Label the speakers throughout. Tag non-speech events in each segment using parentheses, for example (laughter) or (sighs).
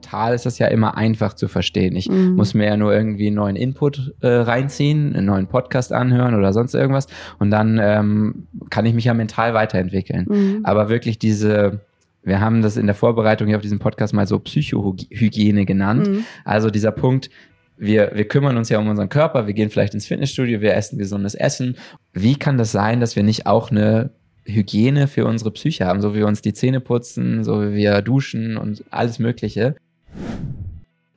Speaker 1: mental ist das ja immer einfach zu verstehen. Ich mhm. muss mir ja nur irgendwie einen neuen Input äh, reinziehen, einen neuen Podcast anhören oder sonst irgendwas und dann ähm, kann ich mich ja mental weiterentwickeln. Mhm. Aber wirklich diese wir haben das in der Vorbereitung hier auf diesem Podcast mal so Psychohygiene genannt. Mhm. Also dieser Punkt, wir, wir kümmern uns ja um unseren Körper, wir gehen vielleicht ins Fitnessstudio, wir essen gesundes Essen. Wie kann das sein, dass wir nicht auch eine Hygiene für unsere Psyche haben, so wie wir uns die Zähne putzen, so wie wir duschen und alles Mögliche?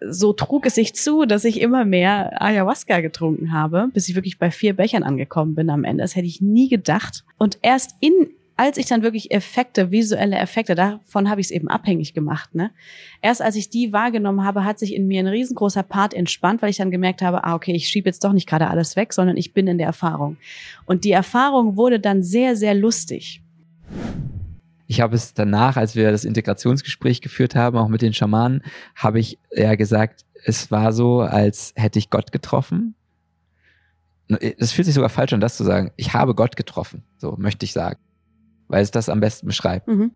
Speaker 2: So trug es sich zu, dass ich immer mehr Ayahuasca getrunken habe, bis ich wirklich bei vier Bechern angekommen bin am Ende. Das hätte ich nie gedacht. Und erst in als ich dann wirklich Effekte, visuelle Effekte, davon habe ich es eben abhängig gemacht. Ne? Erst als ich die wahrgenommen habe, hat sich in mir ein riesengroßer Part entspannt, weil ich dann gemerkt habe, ah, okay, ich schiebe jetzt doch nicht gerade alles weg, sondern ich bin in der Erfahrung. Und die Erfahrung wurde dann sehr, sehr lustig.
Speaker 1: Ich habe es danach, als wir das Integrationsgespräch geführt haben, auch mit den Schamanen, habe ich ja gesagt, es war so, als hätte ich Gott getroffen. Es fühlt sich sogar falsch an, das zu sagen. Ich habe Gott getroffen, so möchte ich sagen weil es das am besten beschreibt. Mhm.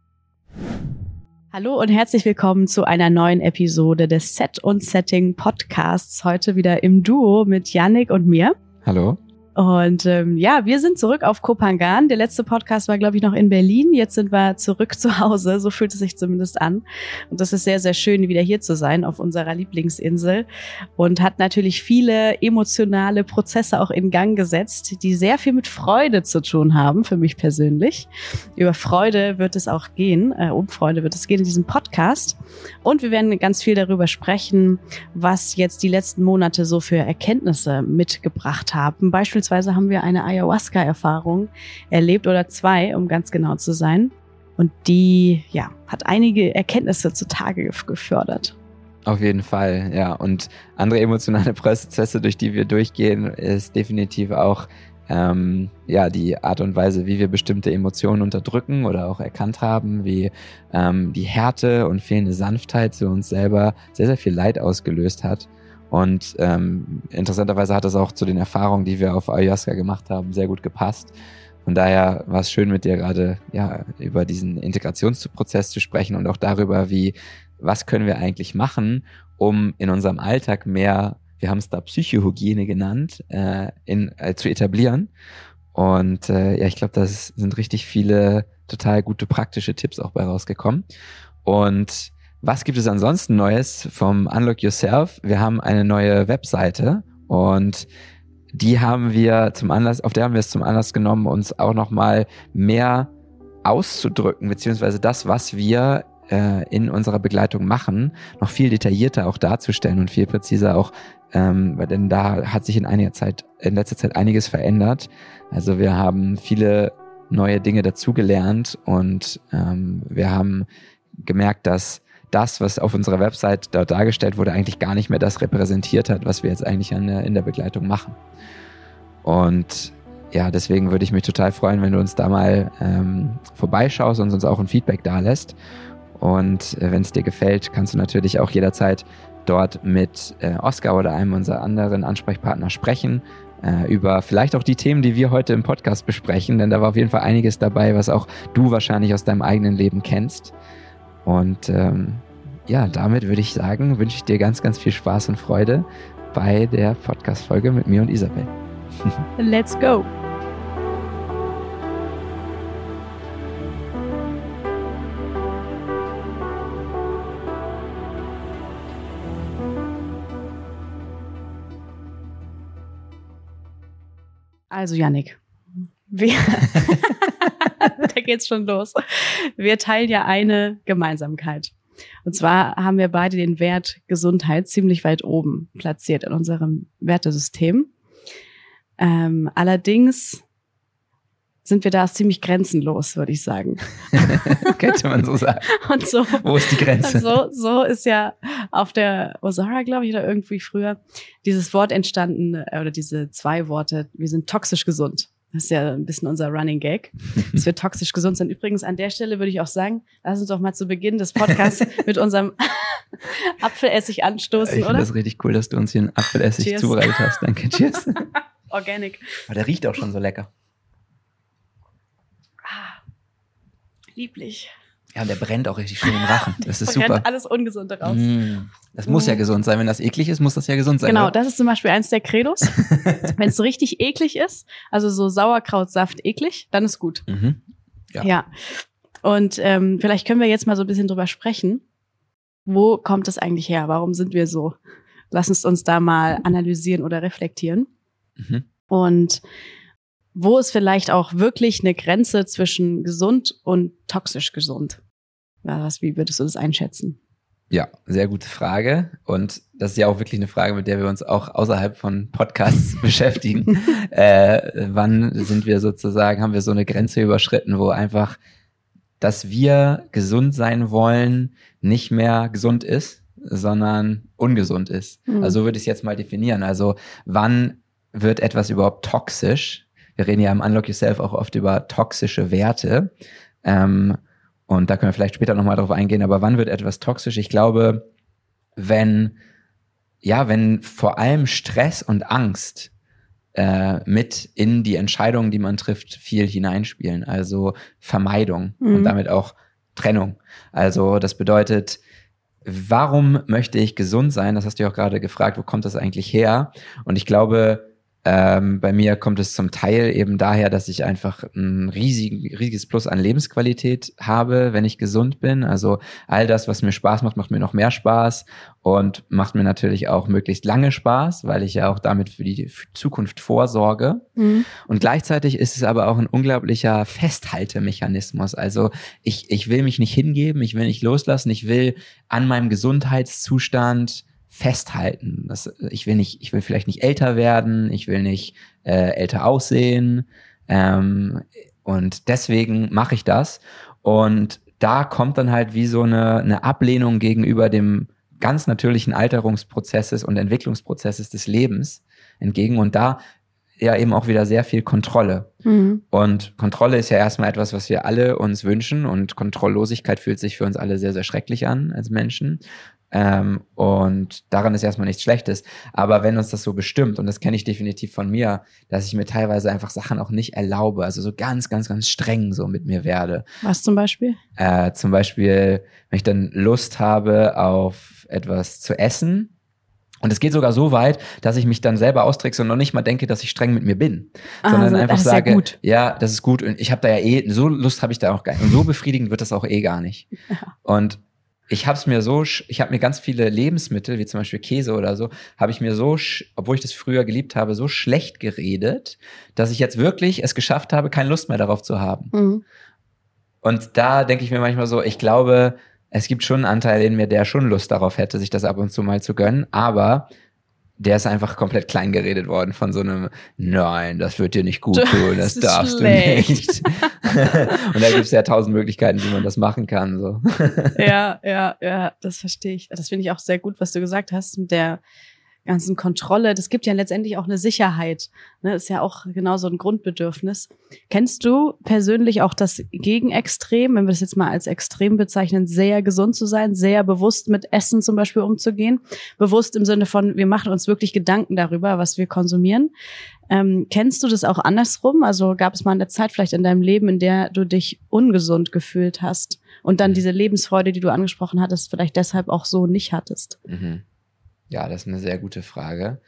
Speaker 2: Hallo und herzlich willkommen zu einer neuen Episode des Set und Setting Podcasts. Heute wieder im Duo mit Yannick und mir.
Speaker 1: Hallo.
Speaker 2: Und ähm, ja, wir sind zurück auf Kopangan. Der letzte Podcast war, glaube ich, noch in Berlin. Jetzt sind wir zurück zu Hause. So fühlt es sich zumindest an. Und das ist sehr, sehr schön, wieder hier zu sein auf unserer Lieblingsinsel. Und hat natürlich viele emotionale Prozesse auch in Gang gesetzt, die sehr viel mit Freude zu tun haben, für mich persönlich. Über Freude wird es auch gehen, äh, um Freude wird es gehen in diesem Podcast. Und wir werden ganz viel darüber sprechen, was jetzt die letzten Monate so für Erkenntnisse mitgebracht haben. Beispielsweise Beispielsweise haben wir eine Ayahuasca-Erfahrung erlebt oder zwei, um ganz genau zu sein. Und die, ja, hat einige Erkenntnisse zutage gefördert.
Speaker 1: Auf jeden Fall, ja. Und andere emotionale Prozesse, durch die wir durchgehen, ist definitiv auch ähm, ja die Art und Weise, wie wir bestimmte Emotionen unterdrücken oder auch erkannt haben, wie ähm, die Härte und fehlende Sanftheit zu uns selber sehr, sehr viel Leid ausgelöst hat. Und ähm, interessanterweise hat das auch zu den Erfahrungen, die wir auf Ayahuasca gemacht haben, sehr gut gepasst. Von daher war es schön, mit dir gerade ja, über diesen Integrationsprozess zu sprechen und auch darüber, wie, was können wir eigentlich machen, um in unserem Alltag mehr, wir haben es da Psychohygiene genannt, äh, in, äh, zu etablieren. Und äh, ja, ich glaube, da sind richtig viele total gute praktische Tipps auch bei rausgekommen. Und was gibt es ansonsten Neues vom Unlock Yourself? Wir haben eine neue Webseite und die haben wir zum Anlass, auf der haben wir es zum Anlass genommen, uns auch nochmal mehr auszudrücken, beziehungsweise das, was wir äh, in unserer Begleitung machen, noch viel detaillierter auch darzustellen und viel präziser auch, ähm, denn da hat sich in einiger Zeit, in letzter Zeit einiges verändert. Also wir haben viele neue Dinge dazugelernt und ähm, wir haben gemerkt, dass das, was auf unserer Website dort dargestellt wurde, eigentlich gar nicht mehr das repräsentiert hat, was wir jetzt eigentlich der, in der Begleitung machen. Und ja, deswegen würde ich mich total freuen, wenn du uns da mal ähm, vorbeischaust und uns auch ein Feedback da lässt. Und äh, wenn es dir gefällt, kannst du natürlich auch jederzeit dort mit äh, Oscar oder einem unserer anderen Ansprechpartner sprechen äh, über vielleicht auch die Themen, die wir heute im Podcast besprechen, denn da war auf jeden Fall einiges dabei, was auch du wahrscheinlich aus deinem eigenen Leben kennst. Und ähm, ja, damit würde ich sagen, wünsche ich dir ganz, ganz viel Spaß und Freude bei der Podcast-Folge mit mir und Isabel. (laughs)
Speaker 2: Let's go! Also, Yannick, wir (laughs) (laughs) da geht's schon los. Wir teilen ja eine Gemeinsamkeit. Und zwar haben wir beide den Wert Gesundheit ziemlich weit oben platziert in unserem Wertesystem. Ähm, allerdings sind wir da ziemlich grenzenlos, würde ich sagen. (laughs)
Speaker 1: Könnte man so sagen. (laughs)
Speaker 2: Und so,
Speaker 1: Wo ist die Grenze?
Speaker 2: So, so ist ja auf der Osara, glaube ich, oder irgendwie früher dieses Wort entstanden, äh, oder diese zwei Worte, wir sind toxisch gesund. Das ist ja ein bisschen unser Running Gag, dass wir toxisch gesund sind. Übrigens, an der Stelle würde ich auch sagen, lass uns doch mal zu Beginn des Podcasts (laughs) mit unserem (laughs) Apfelessig anstoßen,
Speaker 1: ich
Speaker 2: oder? Ich finde
Speaker 1: das richtig cool, dass du uns hier einen Apfelessig Cheers. zubereitet hast. Danke, cheers. (laughs)
Speaker 2: Organic.
Speaker 1: Aber der riecht auch schon so lecker.
Speaker 2: Ah, lieblich.
Speaker 1: Ja, und der brennt auch richtig schön im Rachen. (laughs) Das ist super.
Speaker 2: alles Ungesunde raus.
Speaker 1: Mm, das muss ja
Speaker 2: Mm.
Speaker 1: gesund sein. Wenn das eklig ist, muss das ja gesund sein.
Speaker 2: Genau,
Speaker 1: oder?
Speaker 2: das ist zum Beispiel eins der Credos. (laughs) Wenn es so richtig eklig ist, also so Sauerkrautsaft eklig, dann ist gut.
Speaker 1: Mhm. Ja.
Speaker 2: Ja. Und ähm, vielleicht können wir jetzt mal so ein bisschen drüber sprechen. Wo kommt es eigentlich her? Warum sind wir so? Lass uns uns da mal analysieren oder reflektieren.
Speaker 1: Mhm.
Speaker 2: Und wo ist vielleicht auch wirklich eine Grenze zwischen gesund und toxisch gesund? Was, wie würdest du das einschätzen?
Speaker 1: Ja, sehr gute Frage. Und das ist ja auch wirklich eine Frage, mit der wir uns auch außerhalb von Podcasts (laughs) beschäftigen. (laughs) Äh, wann sind wir sozusagen, haben wir so eine Grenze überschritten, wo einfach, dass wir gesund sein wollen, nicht mehr gesund ist, sondern ungesund ist.
Speaker 2: Mhm.
Speaker 1: Also so würde ich es jetzt mal definieren. Also wann wird etwas überhaupt toxisch? Wir reden ja im Unlock Yourself auch oft über toxische Werte. Ähm, und da können wir vielleicht später nochmal drauf eingehen, aber wann wird etwas toxisch? Ich glaube, wenn, ja, wenn vor allem Stress und Angst äh, mit in die Entscheidungen, die man trifft, viel hineinspielen. Also Vermeidung
Speaker 2: Mhm.
Speaker 1: und damit auch Trennung. Also das bedeutet, warum möchte ich gesund sein? Das hast du ja auch gerade gefragt, wo kommt das eigentlich her? Und ich glaube, ähm, bei mir kommt es zum Teil eben daher, dass ich einfach ein riesig, riesiges Plus an Lebensqualität habe, wenn ich gesund bin. Also all das, was mir Spaß macht, macht mir noch mehr Spaß und macht mir natürlich auch möglichst lange Spaß, weil ich ja auch damit für die Zukunft vorsorge.
Speaker 2: Mhm.
Speaker 1: Und gleichzeitig ist es aber auch ein unglaublicher Festhaltemechanismus. Also ich, ich will mich nicht hingeben, ich will nicht loslassen, ich will an meinem Gesundheitszustand festhalten. Das, ich will nicht, ich will vielleicht nicht älter werden, ich will nicht äh, älter aussehen. Ähm, und deswegen mache ich das. Und da kommt dann halt wie so eine, eine Ablehnung gegenüber dem ganz natürlichen Alterungsprozesses und Entwicklungsprozesses des Lebens entgegen. Und da ja eben auch wieder sehr viel Kontrolle.
Speaker 2: Mhm.
Speaker 1: Und Kontrolle ist ja erstmal etwas, was wir alle uns wünschen. Und Kontrolllosigkeit fühlt sich für uns alle sehr, sehr schrecklich an als Menschen. Ähm, und daran ist erstmal nichts Schlechtes. Aber wenn uns das so bestimmt, und das kenne ich definitiv von mir, dass ich mir teilweise einfach Sachen auch nicht erlaube, also so ganz, ganz, ganz streng so mit mir werde.
Speaker 2: Was zum Beispiel?
Speaker 1: Äh, zum Beispiel, wenn ich dann Lust habe auf etwas zu essen. Und es geht sogar so weit, dass ich mich dann selber austrickse und noch nicht mal denke, dass ich streng mit mir bin, sondern
Speaker 2: Also,
Speaker 1: einfach
Speaker 2: das ist ja
Speaker 1: sage,
Speaker 2: gut.
Speaker 1: ja, das ist gut und ich habe da ja eh so Lust habe ich da auch gar nicht und so befriedigend wird das auch eh gar nicht. (laughs) Und ich habe es mir so, ich habe mir ganz viele Lebensmittel, wie zum Beispiel Käse oder so, habe ich mir so, obwohl ich das früher geliebt habe, so schlecht geredet, dass ich jetzt wirklich es geschafft habe, keine Lust mehr darauf zu haben.
Speaker 2: Mhm.
Speaker 1: Und da denke ich mir manchmal so, ich glaube, es gibt schon einen Anteil in mir, der schon Lust darauf hätte, sich das ab und zu mal zu gönnen, aber der ist einfach komplett klein geredet worden von so einem, nein, das wird dir nicht gut
Speaker 2: Das
Speaker 1: tun, das
Speaker 2: ist
Speaker 1: darfst
Speaker 2: schlecht.
Speaker 1: du nicht. (laughs) und da gibt es ja tausend Möglichkeiten, wie man das machen kann. So.
Speaker 2: ja, ja, ja, das verstehe ich. Das finde ich auch sehr gut, was du gesagt hast mit der ganzen Kontrolle. Das gibt ja letztendlich auch eine Sicherheit. Ne? Ist ja auch genauso ein Grundbedürfnis. Kennst du persönlich auch das Gegenextrem, wenn wir das jetzt mal als extrem bezeichnen, sehr gesund zu sein, sehr bewusst mit Essen zum Beispiel umzugehen? Bewusst im Sinne von, wir machen uns wirklich Gedanken darüber, was wir konsumieren. Ähm, kennst du das auch andersrum? Also gab es mal eine Zeit vielleicht in deinem Leben, in der du dich ungesund gefühlt hast und dann diese Lebensfreude, die du angesprochen hattest, vielleicht deshalb auch so nicht hattest?
Speaker 1: Mhm. Ja, das ist eine sehr gute Frage,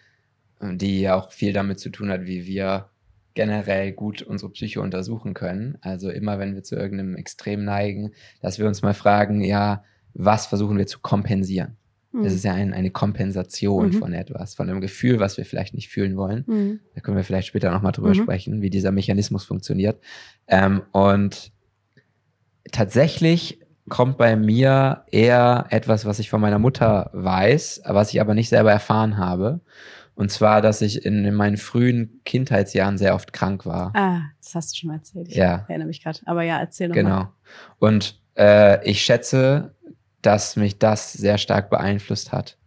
Speaker 1: die ja auch viel damit zu tun hat, wie wir generell gut unsere Psyche untersuchen können. Also immer, wenn wir zu irgendeinem Extrem neigen, dass wir uns mal fragen, ja, was versuchen wir zu kompensieren? Es ist ja ein, eine Kompensation
Speaker 2: Mhm.
Speaker 1: von etwas, von einem Gefühl, was wir vielleicht nicht fühlen wollen.
Speaker 2: Mhm.
Speaker 1: Da können wir vielleicht später nochmal drüber
Speaker 2: Mhm.
Speaker 1: sprechen, wie dieser Mechanismus funktioniert. Ähm, und tatsächlich kommt bei mir eher etwas, was ich von meiner Mutter weiß, was ich aber nicht selber erfahren habe. Und zwar, dass ich in, in meinen frühen Kindheitsjahren sehr oft krank war.
Speaker 2: Ah, das hast du schon mal erzählt. Ich
Speaker 1: Ja.
Speaker 2: erinnere mich gerade. Aber ja, erzähl nochmal.
Speaker 1: Genau. Und äh, ich schätze, dass mich das sehr stark beeinflusst hat.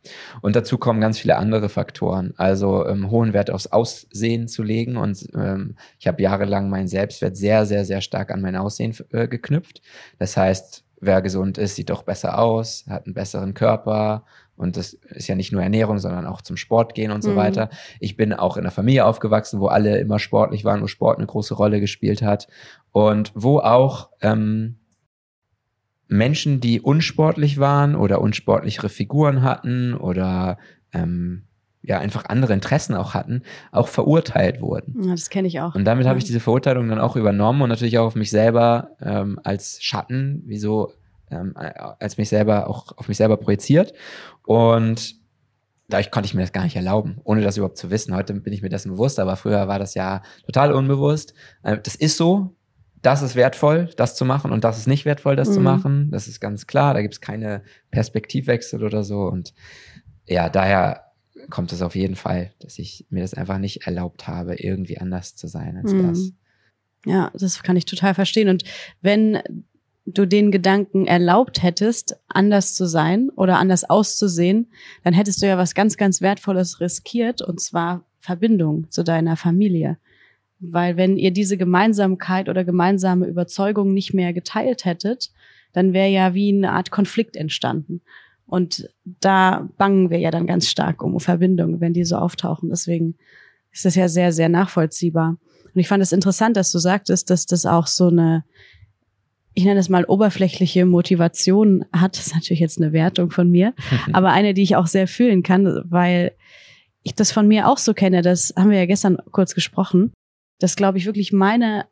Speaker 1: Und dazu kommen ganz viele andere Faktoren. Also ähm, hohen Wert aufs Aussehen zu legen. Und ähm, ich habe jahrelang meinen Selbstwert sehr, sehr, sehr stark an mein Aussehen äh, geknüpft. Das heißt, wer gesund ist, sieht doch besser aus, hat einen besseren Körper. Und das ist ja nicht nur Ernährung, sondern auch zum Sport gehen und so
Speaker 2: Mhm.
Speaker 1: weiter. Ich bin auch in einer Familie aufgewachsen, wo alle immer sportlich waren, wo Sport eine große Rolle gespielt hat. Und wo auch ähm, Menschen, die unsportlich waren oder unsportlichere Figuren hatten oder ähm, ja einfach andere Interessen auch hatten, auch verurteilt wurden.
Speaker 2: Ja, das kenne ich auch.
Speaker 1: Und damit
Speaker 2: ja.
Speaker 1: habe ich diese Verurteilung dann auch übernommen und natürlich auch auf mich selber ähm, als Schatten, wieso ähm, als mich selber auch auf mich selber projiziert. Und dadurch konnte ich mir das gar nicht erlauben, ohne das überhaupt zu wissen. Heute bin ich mir dessen bewusst, aber früher war das ja total unbewusst. Äh, das ist so, das ist wertvoll, das zu machen und das ist nicht wertvoll, das mhm. zu machen. Das ist ganz klar. Da gibt es keine Perspektivwechsel oder so. Und ja, daher kommt es auf jeden Fall, dass ich mir das einfach nicht erlaubt habe, irgendwie anders zu sein als mhm. das.
Speaker 2: Ja, das kann ich total verstehen. Und wenn du den Gedanken erlaubt hättest, anders zu sein oder anders auszusehen, dann hättest du ja was ganz, ganz Wertvolles riskiert, und zwar Verbindung zu deiner Familie. Weil wenn ihr diese Gemeinsamkeit oder gemeinsame Überzeugung nicht mehr geteilt hättet, dann wäre ja wie eine Art Konflikt entstanden. Und da bangen wir ja dann ganz stark um Verbindung, wenn die so auftauchen. Deswegen ist das ja sehr, sehr nachvollziehbar. Und ich fand es interessant, dass du sagtest, dass das auch so eine ich nenne es mal oberflächliche Motivation hat, das ist natürlich jetzt eine Wertung von mir, (laughs) aber eine, die ich auch sehr fühlen kann, weil ich das von mir auch so kenne, das haben wir ja gestern kurz gesprochen, dass glaube ich wirklich meine,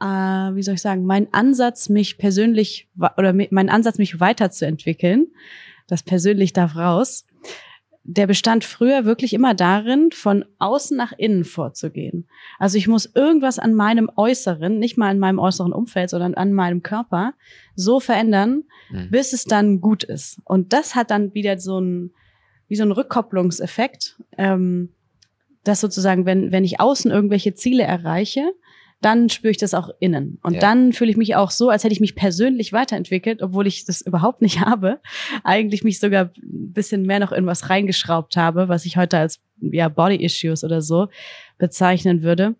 Speaker 2: äh, wie soll ich sagen, mein Ansatz, mich persönlich oder mein Ansatz, mich weiterzuentwickeln, das persönlich darf raus, der bestand früher wirklich immer darin, von außen nach innen vorzugehen. Also ich muss irgendwas an meinem Äußeren, nicht mal an meinem äußeren Umfeld, sondern an meinem Körper so verändern, mhm. bis es dann gut ist. Und das hat dann wieder so ein, wie so ein Rückkopplungseffekt, ähm, dass sozusagen, wenn, wenn ich außen irgendwelche Ziele erreiche, dann spüre ich das auch innen. Und ja. dann fühle ich mich auch so, als hätte ich mich persönlich weiterentwickelt, obwohl ich das (laughs) überhaupt nicht habe. Eigentlich mich sogar ein bisschen mehr noch in was reingeschraubt habe, was ich heute als ja, Body Issues oder so bezeichnen würde.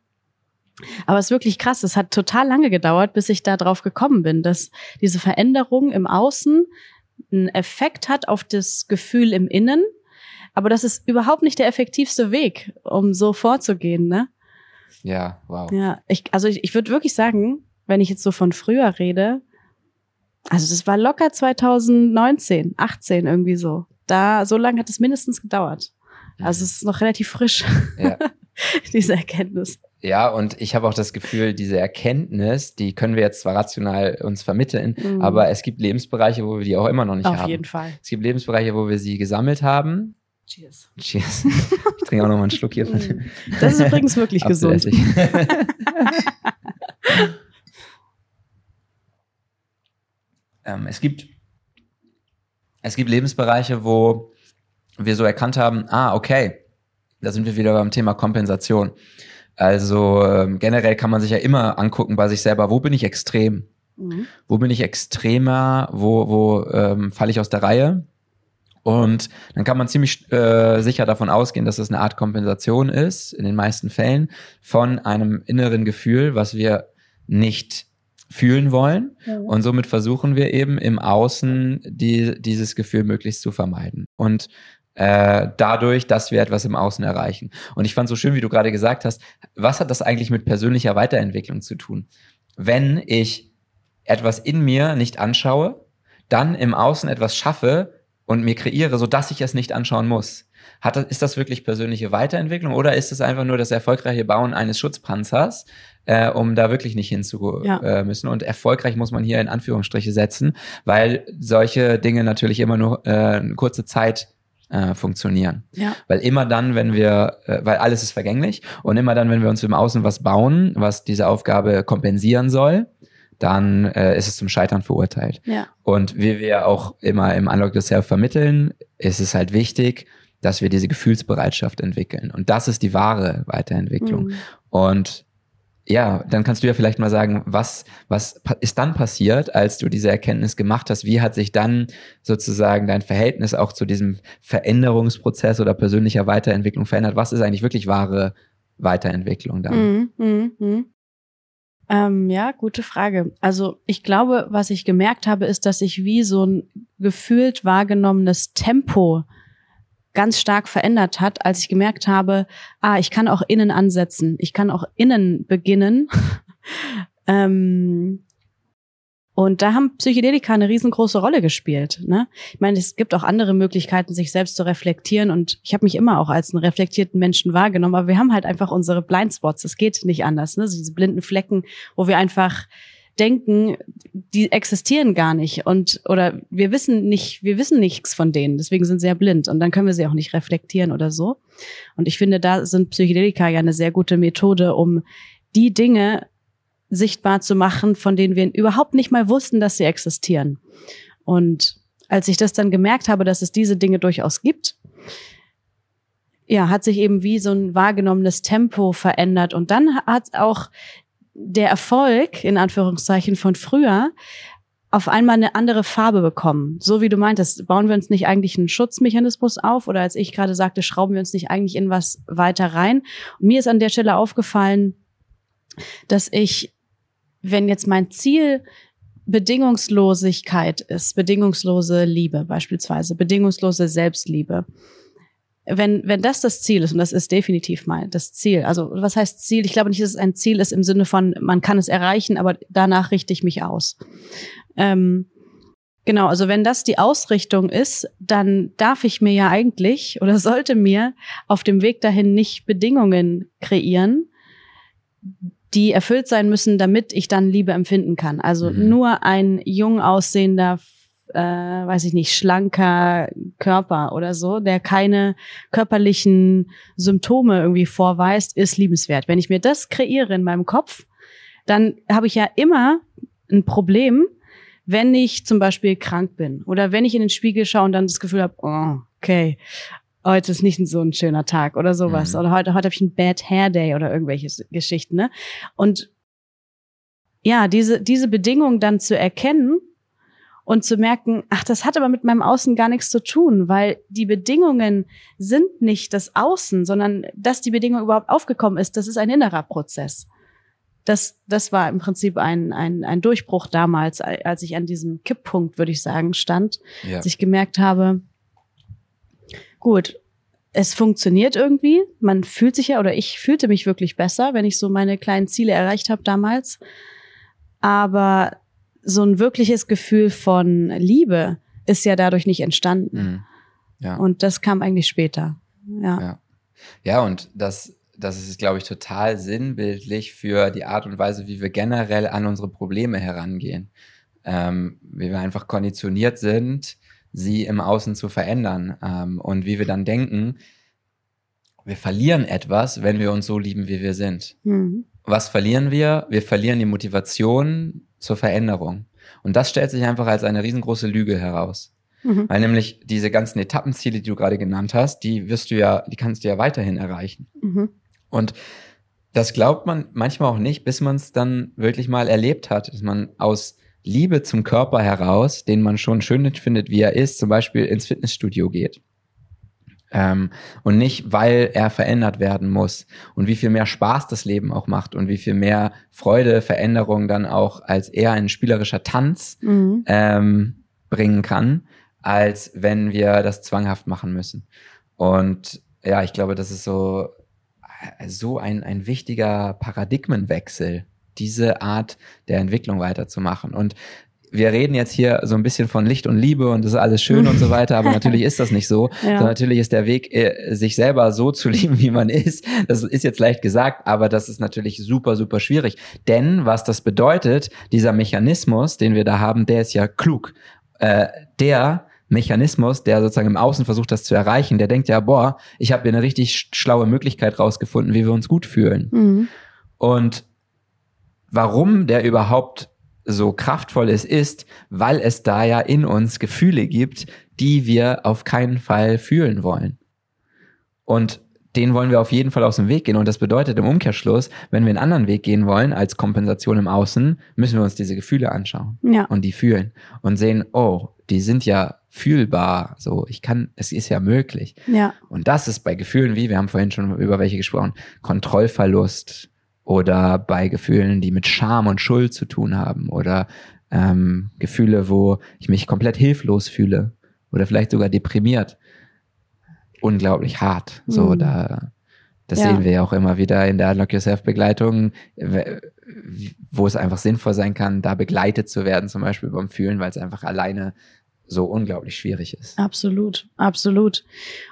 Speaker 2: Aber es ist wirklich krass. Es hat total lange gedauert, bis ich da drauf gekommen bin, dass diese Veränderung im Außen einen Effekt hat auf das Gefühl im Innen. Aber das ist überhaupt nicht der effektivste Weg, um so vorzugehen, ne?
Speaker 1: Ja, wow.
Speaker 2: Ja, ich, also ich, ich würde wirklich sagen, wenn ich jetzt so von früher rede, also das war locker 2019, 18 irgendwie so. Da, so lange hat es mindestens gedauert. Also es ist noch relativ frisch, ja. (laughs) diese Erkenntnis.
Speaker 1: Ja, und ich habe auch das Gefühl, diese Erkenntnis, die können wir jetzt zwar rational uns vermitteln, mhm. aber es gibt Lebensbereiche, wo wir die auch immer noch nicht
Speaker 2: Auf
Speaker 1: haben.
Speaker 2: Auf jeden Fall.
Speaker 1: Es gibt Lebensbereiche, wo wir sie gesammelt haben,
Speaker 2: Cheers.
Speaker 1: Cheers. Ich trinke auch noch mal einen Schluck hier.
Speaker 2: Mm. Das ist übrigens wirklich gesund. (laughs)
Speaker 1: ähm, es gibt es gibt Lebensbereiche, wo wir so erkannt haben, ah, okay, da sind wir wieder beim Thema Kompensation. Also ähm, generell kann man sich ja immer angucken bei sich selber, wo bin ich extrem? Mhm. Wo bin ich extremer? Wo, wo ähm, falle ich aus der Reihe? Und dann kann man ziemlich äh, sicher davon ausgehen, dass es eine Art Kompensation ist, in den meisten Fällen, von einem inneren Gefühl, was wir nicht fühlen wollen. Ja. Und somit versuchen wir eben im Außen die, dieses Gefühl möglichst zu vermeiden. Und äh, dadurch, dass wir etwas im Außen erreichen. Und ich fand so schön, wie du gerade gesagt hast, was hat das eigentlich mit persönlicher Weiterentwicklung zu tun? Wenn ich etwas in mir nicht anschaue, dann im Außen etwas schaffe, und mir kreiere, so dass ich es nicht anschauen muss. Hat das, ist das wirklich persönliche Weiterentwicklung oder ist es einfach nur das erfolgreiche Bauen eines Schutzpanzers, äh, um da wirklich nicht hinzu ja. äh, müssen? Und erfolgreich muss man hier in Anführungsstriche setzen, weil solche Dinge natürlich immer nur äh, eine kurze Zeit äh, funktionieren.
Speaker 2: Ja.
Speaker 1: Weil immer dann, wenn wir, äh, weil alles ist vergänglich und immer dann, wenn wir uns im Außen was bauen, was diese Aufgabe kompensieren soll, dann äh, ist es zum Scheitern verurteilt.
Speaker 2: Ja.
Speaker 1: Und wie wir auch immer im Unlock the Self vermitteln, ist es halt wichtig, dass wir diese Gefühlsbereitschaft entwickeln. Und das ist die wahre Weiterentwicklung. Mhm. Und ja, dann kannst du ja vielleicht mal sagen, was, was ist dann passiert, als du diese Erkenntnis gemacht hast? Wie hat sich dann sozusagen dein Verhältnis auch zu diesem Veränderungsprozess oder persönlicher Weiterentwicklung verändert? Was ist eigentlich wirklich wahre Weiterentwicklung dann?
Speaker 2: Mhm, mh, mh. Ähm, ja, gute Frage. Also ich glaube, was ich gemerkt habe, ist, dass ich wie so ein gefühlt wahrgenommenes Tempo ganz stark verändert hat, als ich gemerkt habe, ah, ich kann auch innen ansetzen, ich kann auch innen beginnen. (laughs) ähm, Und da haben Psychedelika eine riesengroße Rolle gespielt. Ne? Ich meine, es gibt auch andere Möglichkeiten, sich selbst zu reflektieren. Und ich habe mich immer auch als einen reflektierten Menschen wahrgenommen. Aber wir haben halt einfach unsere Blindspots. Es geht nicht anders. Ne? diese blinden Flecken, wo wir einfach denken, die existieren gar nicht und oder wir wissen nicht, wir wissen nichts von denen, deswegen sind sie ja blind und dann können wir sie auch nicht reflektieren oder so. Und ich finde, da sind Psychedelika ja eine sehr gute Methode, um die Dinge sichtbar zu machen, von denen wir überhaupt nicht mal wussten, dass sie existieren. Und als ich das dann gemerkt habe, dass es diese Dinge durchaus gibt, ja, hat sich eben wie so ein wahrgenommenes Tempo verändert. Und dann hat auch der Erfolg, in Anführungszeichen, von früher auf einmal eine andere Farbe bekommen. So wie du meintest, bauen wir uns nicht eigentlich einen Schutzmechanismus auf oder als ich gerade sagte, schrauben wir uns nicht eigentlich in was weiter rein. Und mir ist an der Stelle aufgefallen, dass ich, wenn jetzt mein Ziel Bedingungslosigkeit ist, bedingungslose Liebe beispielsweise, bedingungslose Selbstliebe, wenn, wenn das das Ziel ist, und das ist definitiv mal das Ziel, also was heißt Ziel? Ich glaube nicht, dass es ein Ziel ist im Sinne von, man kann es erreichen, aber danach richte ich mich aus. Ähm, genau, also wenn das die Ausrichtung ist, dann darf ich mir ja eigentlich oder sollte mir auf dem Weg dahin nicht Bedingungen kreieren, die erfüllt sein müssen, damit ich dann Liebe empfinden kann. Also mhm. nur ein jung aussehender äh, weiß ich nicht, schlanker Körper oder so, der keine körperlichen Symptome irgendwie vorweist, ist liebenswert. Wenn ich mir das kreiere in meinem Kopf, dann habe ich ja immer ein Problem, wenn ich zum Beispiel krank bin oder wenn ich in den Spiegel schaue und dann das Gefühl habe, oh, okay, heute ist nicht so ein schöner Tag oder sowas. Mhm. Oder heute, heute habe ich einen Bad Hair Day oder irgendwelche Geschichten. Ne? Und ja, diese, diese Bedingung dann zu erkennen und zu merken, ach, das hat aber mit meinem Außen gar nichts zu tun, weil die Bedingungen sind nicht das Außen, sondern dass die Bedingung überhaupt aufgekommen ist, das ist ein innerer Prozess. Das, das war im Prinzip ein, ein, ein Durchbruch damals, als ich an diesem Kipppunkt, würde ich sagen, stand, ja. dass ich gemerkt habe, gut, es funktioniert irgendwie. Man fühlt sich ja, oder ich fühlte mich wirklich besser, wenn ich so meine kleinen Ziele erreicht habe damals. Aber so ein wirkliches Gefühl von Liebe ist ja dadurch nicht entstanden. Mhm. Ja. Und das kam eigentlich später. Ja.
Speaker 1: Ja, ja und das, das ist, glaube ich, total sinnbildlich für die Art und Weise, wie wir generell an unsere Probleme herangehen. Ähm, wie wir einfach konditioniert sind, sie im Außen zu verändern. Ähm, und wie wir dann denken, wir verlieren etwas, wenn wir uns so lieben, wie wir sind. Mhm. Was verlieren wir? Wir verlieren die Motivation, zur Veränderung. Und das stellt sich einfach als eine riesengroße Lüge heraus. Mhm. Weil nämlich diese ganzen Etappenziele, die du gerade genannt hast, die wirst du ja, die kannst du ja weiterhin erreichen. Mhm. Und das glaubt man manchmal auch nicht, bis man es dann wirklich mal erlebt hat, dass man aus Liebe zum Körper heraus, den man schon schön findet, wie er ist, zum Beispiel ins Fitnessstudio geht. Ähm, und nicht, weil er verändert werden muss. Und wie viel mehr Spaß das Leben auch macht und wie viel mehr Freude, Veränderung dann auch als eher ein spielerischer Tanz mhm. ähm, bringen kann, als wenn wir das zwanghaft machen müssen. Und ja, ich glaube, das ist so, so ein, ein wichtiger Paradigmenwechsel, diese Art der Entwicklung weiterzumachen. Und wir reden jetzt hier so ein bisschen von Licht und Liebe und das ist alles schön und so (laughs) weiter, aber natürlich ist das nicht so. (laughs) Ja. natürlich ist der Weg, äh, sich selber so zu lieben, wie man ist. Das ist jetzt leicht gesagt, aber das ist natürlich super, super schwierig. Denn was das bedeutet, dieser Mechanismus, den wir da haben, der ist ja klug. Äh, der Mechanismus, der sozusagen im Außen versucht, das zu erreichen, der denkt ja, boah, ich habe hier eine richtig schlaue Möglichkeit rausgefunden, wie wir uns gut fühlen. Mhm. Und warum der überhaupt so kraftvoll es ist, weil es da ja in uns Gefühle gibt, die wir auf keinen Fall fühlen wollen. Und den wollen wir auf jeden Fall aus dem Weg gehen. Und das bedeutet im Umkehrschluss, wenn wir einen anderen Weg gehen wollen als Kompensation im Außen, müssen wir uns diese Gefühle anschauen ja. und die fühlen und sehen, oh, die sind ja fühlbar. So, ich kann, es ist ja möglich. Ja. Und das ist bei Gefühlen wie, wir haben vorhin schon über welche gesprochen, Kontrollverlust, oder bei Gefühlen, die mit Scham und Schuld zu tun haben oder ähm, Gefühle, wo ich mich komplett hilflos fühle oder vielleicht sogar deprimiert. Unglaublich hart. So, mhm. da, Das
Speaker 2: Ja.
Speaker 1: sehen wir ja auch immer wieder in der Unlock Yourself Begleitung, wo es einfach sinnvoll sein kann, da begleitet zu werden, zum Beispiel beim Fühlen, weil es einfach alleine so unglaublich schwierig ist.
Speaker 2: Absolut, absolut.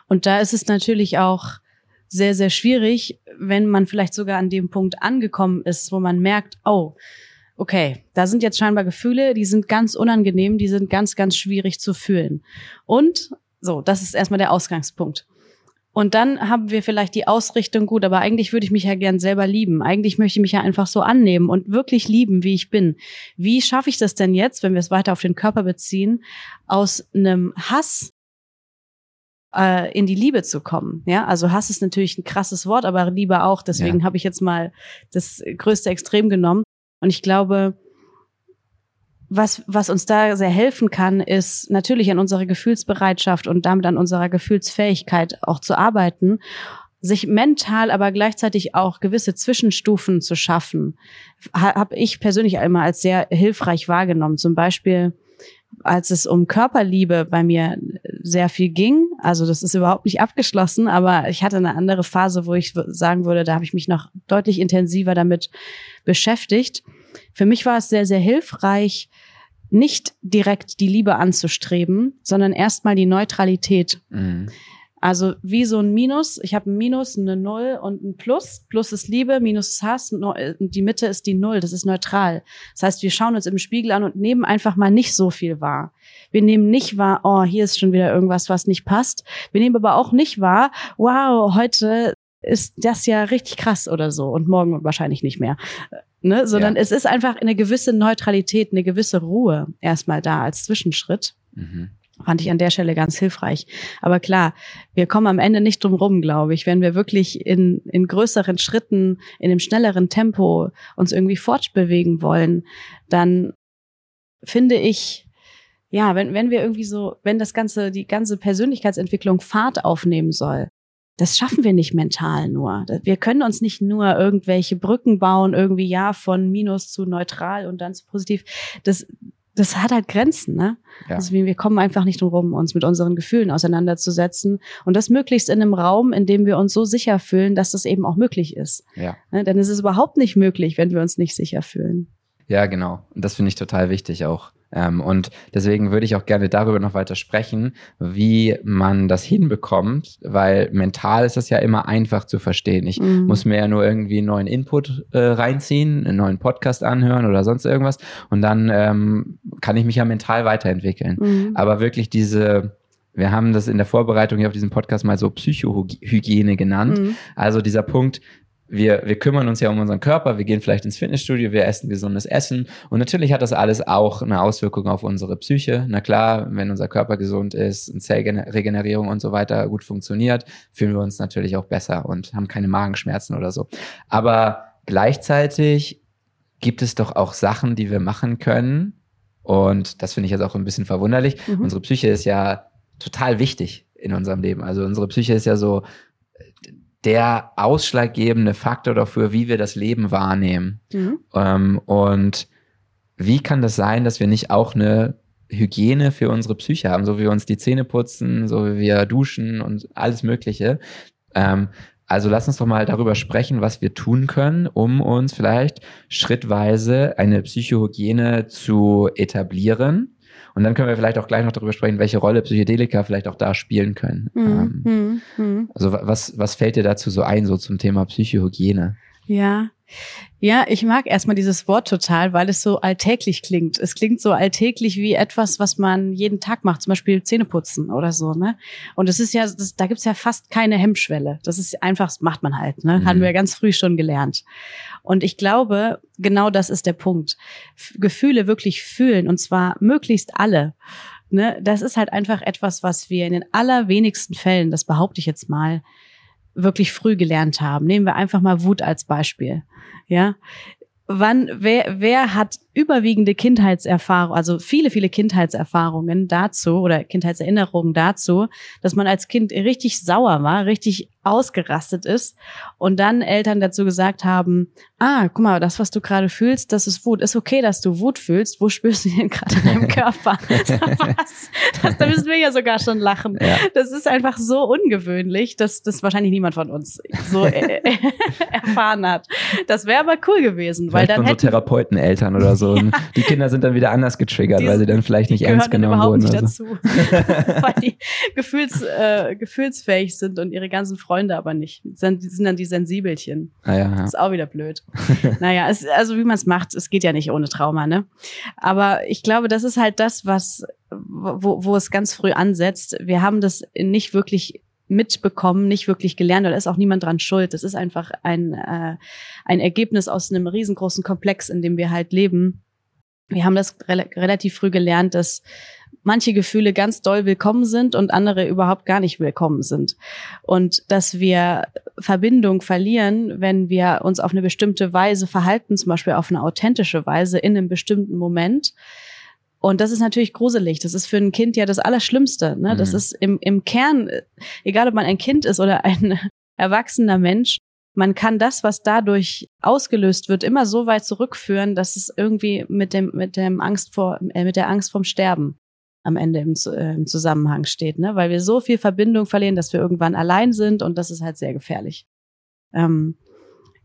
Speaker 2: Und da ist es natürlich auch sehr, sehr schwierig, wenn man vielleicht sogar an dem Punkt angekommen ist, wo man merkt, oh, okay, da sind jetzt scheinbar Gefühle, die sind ganz unangenehm, die sind ganz, ganz schwierig zu fühlen. Und so, das ist erstmal der Ausgangspunkt. Und dann haben wir vielleicht die Ausrichtung, gut, aber eigentlich würde ich mich ja gern selber lieben. Eigentlich möchte ich mich ja einfach so annehmen und wirklich lieben, wie ich bin. Wie schaffe ich das denn jetzt, wenn wir es weiter auf den Körper beziehen, aus einem Hass äh, in die Liebe zu kommen. Ja, also Hass ist natürlich ein krasses Wort, aber Liebe auch. Deswegen
Speaker 1: Ja.
Speaker 2: habe ich jetzt mal das größte Extrem genommen. Und ich glaube, was, was uns da sehr helfen kann, ist natürlich an unserer Gefühlsbereitschaft und damit an unserer Gefühlsfähigkeit auch zu arbeiten, sich mental aber gleichzeitig auch gewisse Zwischenstufen zu schaffen, habe ich persönlich immer als sehr hilfreich wahrgenommen. Zum Beispiel, als es um Körperliebe bei mir sehr viel ging, also das ist überhaupt nicht abgeschlossen, aber ich hatte eine andere Phase, wo ich sagen würde, da habe ich mich noch deutlich intensiver damit beschäftigt. Für mich war es sehr, sehr hilfreich, nicht direkt die Liebe anzustreben, sondern erstmal die Neutralität.
Speaker 1: Mhm.
Speaker 2: Also wie so ein Minus. Ich habe ein Minus, eine Null und ein Plus. Plus ist Liebe, Minus ist Hass. äh, Die Mitte ist die Null. Das ist neutral. Das heißt, wir schauen uns im Spiegel an und nehmen einfach mal nicht so viel wahr. Wir nehmen nicht wahr, oh, hier ist schon wieder irgendwas, was nicht passt. Wir nehmen aber auch nicht wahr, wow, heute ist das ja richtig krass oder so und morgen wahrscheinlich nicht mehr. Äh, Ne? Sondern
Speaker 1: Ja.
Speaker 2: es ist einfach eine gewisse Neutralität, eine gewisse Ruhe erstmal da als Zwischenschritt.
Speaker 1: Mhm.
Speaker 2: Fand ich an der Stelle ganz hilfreich. Aber klar, wir kommen am Ende nicht drum rum, glaube ich. Wenn wir wirklich in, in größeren Schritten, in einem schnelleren Tempo uns irgendwie fortbewegen wollen, dann finde ich, ja, wenn, wenn wir irgendwie so, wenn das ganze, die ganze Persönlichkeitsentwicklung Fahrt aufnehmen soll, das schaffen wir nicht mental nur. Wir können uns nicht nur irgendwelche Brücken bauen, irgendwie ja von Minus zu neutral und dann zu positiv. Das, das hat halt Grenzen, ne?
Speaker 1: Ja.
Speaker 2: Also wir kommen einfach nicht drum rum, uns mit unseren Gefühlen auseinanderzusetzen und das möglichst in einem Raum, in dem wir uns so sicher fühlen, dass das eben auch möglich ist.
Speaker 1: Ja.
Speaker 2: Ne? Denn es ist überhaupt nicht möglich, wenn wir uns nicht sicher fühlen.
Speaker 1: Ja, genau. Und das finde ich total wichtig auch. Ähm, und deswegen würde ich auch gerne darüber noch weiter sprechen, wie man das hinbekommt, weil mental ist das ja immer einfach zu verstehen. Ich
Speaker 2: Mhm.
Speaker 1: muss mir ja nur irgendwie einen neuen Input äh, reinziehen, einen neuen Podcast anhören oder sonst irgendwas und dann ähm, kann ich mich ja mental weiterentwickeln.
Speaker 2: Mhm.
Speaker 1: Aber wirklich diese, wir haben das in der Vorbereitung hier auf diesen Podcast mal so Psychohygiene genannt.
Speaker 2: Mhm.
Speaker 1: Also dieser Punkt, wir, wir kümmern uns ja um unseren Körper, wir gehen vielleicht ins Fitnessstudio, wir essen gesundes Essen und natürlich hat das alles auch eine Auswirkung auf unsere Psyche. Na klar, wenn unser Körper gesund ist und Zellregenerierung und so weiter gut funktioniert, fühlen wir uns natürlich auch besser und haben keine Magenschmerzen oder so. Aber gleichzeitig gibt es doch auch Sachen, die wir machen können und das finde ich jetzt auch ein bisschen verwunderlich.
Speaker 2: Mhm.
Speaker 1: Unsere Psyche ist ja total wichtig in unserem Leben. Also unsere Psyche ist ja so der ausschlaggebende Faktor dafür, wie wir das Leben wahrnehmen.
Speaker 2: Mhm.
Speaker 1: Ähm, und wie kann das sein, dass wir nicht auch eine Hygiene für unsere Psyche haben, so wie wir uns die Zähne putzen, so wie wir duschen und alles Mögliche. Ähm, also lass uns doch mal darüber sprechen, was wir tun können, um uns vielleicht schrittweise eine Psychohygiene zu etablieren. Und dann können wir vielleicht auch gleich noch darüber sprechen, welche Rolle Psychedelika vielleicht auch da spielen können. Ähm,
Speaker 2: Mhm. Mhm. Mhm.
Speaker 1: also wa- was, was fällt dir dazu so ein, so zum Thema Psychohygiene?
Speaker 2: Ja. Ja, ich mag erstmal dieses Wort total, weil es so alltäglich klingt. Es klingt so alltäglich wie etwas, was man jeden Tag macht, zum Beispiel Zähne putzen oder so, ne? Und es ist ja, das, da gibt's ja fast keine Hemmschwelle. Das ist einfach, das macht man halt, ne?
Speaker 1: Mhm.
Speaker 2: Haben wir ganz früh schon gelernt. Und ich glaube, genau das ist der Punkt. F Gefühle wirklich fühlen und zwar möglichst alle. Ne? Das ist halt einfach etwas, was wir in den allerwenigsten Fällen, das behaupte ich jetzt mal, wirklich früh gelernt haben. Nehmen wir einfach mal Wut als Beispiel. Ja. Wann, wer, wer hat überwiegende Kindheitserfahrung, also viele, viele Kindheitserfahrungen dazu oder Kindheitserinnerungen dazu, dass man als Kind richtig sauer war, richtig ausgerastet ist und dann Eltern dazu gesagt haben, ah, guck mal, das, was du gerade fühlst, das ist Wut. Ist okay, dass du Wut fühlst. Wo spürst du den gerade in deinem (laughs) Körper? was? Das, da müssen wir ja sogar schon lachen. Ja. Das ist einfach so ungewöhnlich, dass das wahrscheinlich niemand von uns so äh, erfahren hat. Das wäre aber cool gewesen,
Speaker 1: vielleicht
Speaker 2: weil dann
Speaker 1: von so Therapeuteneltern oder so. ja. Die Kinder sind dann wieder anders getriggert, die, weil sie dann vielleicht nicht ernst genommen wurden.
Speaker 2: Überhaupt nicht dazu, (laughs) weil die gefühls, äh, gefühlsfähig sind und ihre ganzen Freunde Freunde aber nicht. Sind, sind dann die Sensibelchen.
Speaker 1: Ah, ja, ja.
Speaker 2: Das ist auch wieder blöd. (laughs) naja, es, also wie man es macht, es geht ja nicht ohne Trauma, ne? Aber ich glaube, das ist halt das, was, wo, wo es ganz früh ansetzt. Wir haben das nicht wirklich mitbekommen, nicht wirklich gelernt, da ist auch niemand dran schuld. Das ist einfach ein, äh, ein Ergebnis aus einem riesengroßen Komplex, in dem wir halt leben. Wir haben das re relativ früh gelernt, dass manche Gefühle ganz doll willkommen sind und andere überhaupt gar nicht willkommen sind. Und dass wir Verbindung verlieren, wenn wir uns auf eine bestimmte Weise verhalten, zum Beispiel auf eine authentische Weise in einem bestimmten Moment. Und das ist natürlich gruselig. Das ist für ein Kind ja das Allerschlimmste. Ne? Mhm. Das ist im, im Kern, egal ob man ein Kind ist oder ein (laughs) erwachsener Mensch, man kann das, was dadurch ausgelöst wird, immer so weit zurückführen, dass es irgendwie mit dem mit dem Angst vor äh, mit der Angst vom Sterben am Ende im, äh, im Zusammenhang steht, ne? weil wir so viel Verbindung verlieren, dass wir irgendwann allein sind und das ist halt sehr gefährlich. Ähm,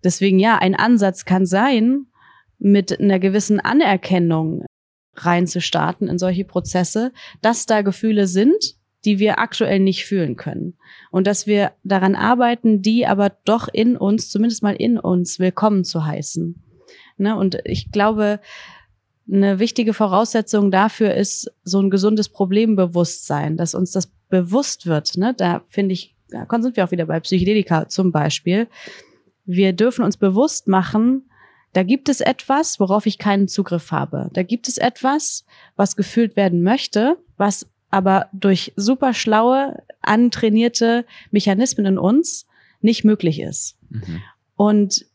Speaker 2: deswegen ja, ein Ansatz kann sein, mit einer gewissen Anerkennung reinzustarten in solche Prozesse, dass da Gefühle sind, die wir aktuell nicht fühlen können. Und dass wir daran arbeiten, die aber doch in uns, zumindest mal in uns, willkommen zu heißen. Ne? Und ich glaube, eine wichtige Voraussetzung dafür ist so ein gesundes Problembewusstsein, dass uns das bewusst wird. Ne? Da finde ich, da sind wir auch wieder bei Psychedelika zum Beispiel. Wir dürfen uns bewusst machen, da gibt es etwas, worauf ich keinen Zugriff habe. Da gibt es etwas, was gefühlt werden möchte, was aber durch super schlaue, antrainierte Mechanismen in uns nicht möglich ist. Mhm. Und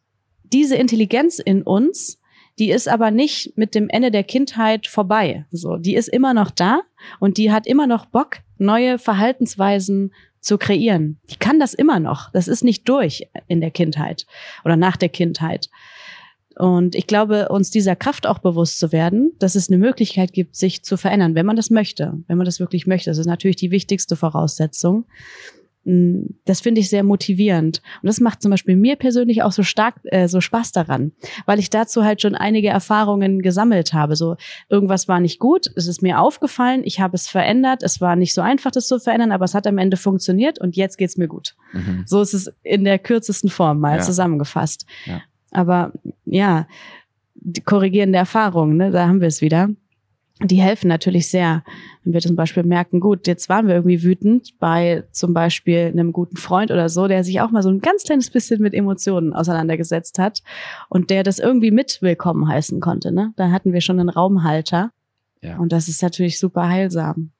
Speaker 2: diese Intelligenz in uns die ist aber nicht mit dem Ende der Kindheit vorbei. So, die ist immer noch da und die hat immer noch Bock, neue Verhaltensweisen zu kreieren. Die kann das immer noch. Das ist nicht durch in der Kindheit oder nach der Kindheit. Und ich glaube, uns dieser Kraft auch bewusst zu werden, dass es eine Möglichkeit gibt, sich zu verändern, wenn man das möchte, wenn man das wirklich möchte. Das ist natürlich die wichtigste Voraussetzung. Das finde ich sehr motivierend. Und das macht zum Beispiel mir persönlich auch so stark, äh, so Spaß daran, weil ich dazu halt schon einige Erfahrungen gesammelt habe. So, irgendwas war nicht gut, es ist mir aufgefallen, ich habe es verändert, es war nicht so einfach, das zu verändern, aber es hat am Ende funktioniert und jetzt geht's mir gut. Mhm. So ist es in der kürzesten Form mal ja. zusammengefasst. Ja. Aber ja, die korrigierende Erfahrung, ne, da haben wir es wieder die helfen natürlich sehr. Wenn wir zum Beispiel merken, gut, jetzt waren wir irgendwie wütend bei zum Beispiel einem guten Freund oder so, der sich auch mal so ein ganz kleines bisschen mit Emotionen auseinandergesetzt hat und der das irgendwie mit willkommen heißen konnte. Ne? Da hatten wir schon einen Raumhalter. Ja. Und das ist natürlich super heilsam.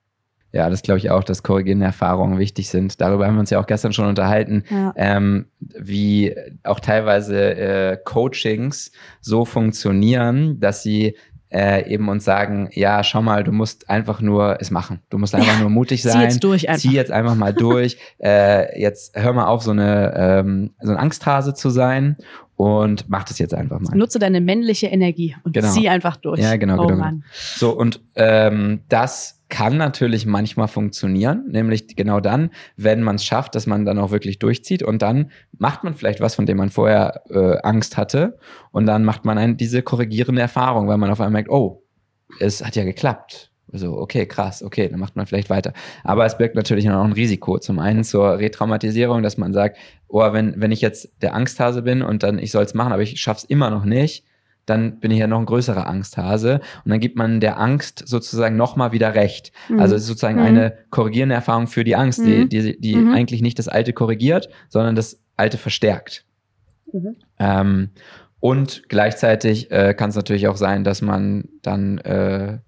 Speaker 1: Ja, das glaube ich auch, dass korrigierende Erfahrungen wichtig sind. Darüber haben wir uns ja auch gestern schon unterhalten, ja. ähm, wie auch teilweise äh, Coachings so funktionieren, dass sie äh, eben uns sagen, ja, schau mal, du musst einfach nur es machen. Du musst einfach ja, nur mutig sein. Zieh
Speaker 2: jetzt durch
Speaker 1: einfach. Zieh jetzt einfach mal durch. (laughs) äh, jetzt hör mal auf, so eine ähm, so ein Angsthase zu sein und mach das jetzt einfach mal.
Speaker 2: Nutze deine männliche Energie und genau. zieh einfach durch.
Speaker 1: Ja, genau, oh, genau. Mann. So und ähm, das kann natürlich manchmal funktionieren, nämlich genau dann, wenn man es schafft, dass man dann auch wirklich durchzieht und dann macht man vielleicht was, von dem man vorher äh, Angst hatte und dann macht man ein, diese korrigierende Erfahrung, weil man auf einmal merkt, oh, es hat ja geklappt. So, okay, krass, okay, dann macht man vielleicht weiter. Aber es birgt natürlich auch ein Risiko. Zum einen zur Retraumatisierung, dass man sagt, oh, wenn, wenn ich jetzt der Angsthase bin und dann ich soll es machen, aber ich schaff's immer noch nicht, dann bin ich ja noch ein größerer Angsthase. Und dann gibt man der Angst sozusagen nochmal wieder recht. Mhm. Also es ist sozusagen mhm. eine korrigierende Erfahrung für die Angst, mhm. die, die, die mhm. eigentlich nicht das Alte korrigiert, sondern das Alte verstärkt. Mhm. Ähm, und gleichzeitig äh, kann es natürlich auch sein, dass man dann äh,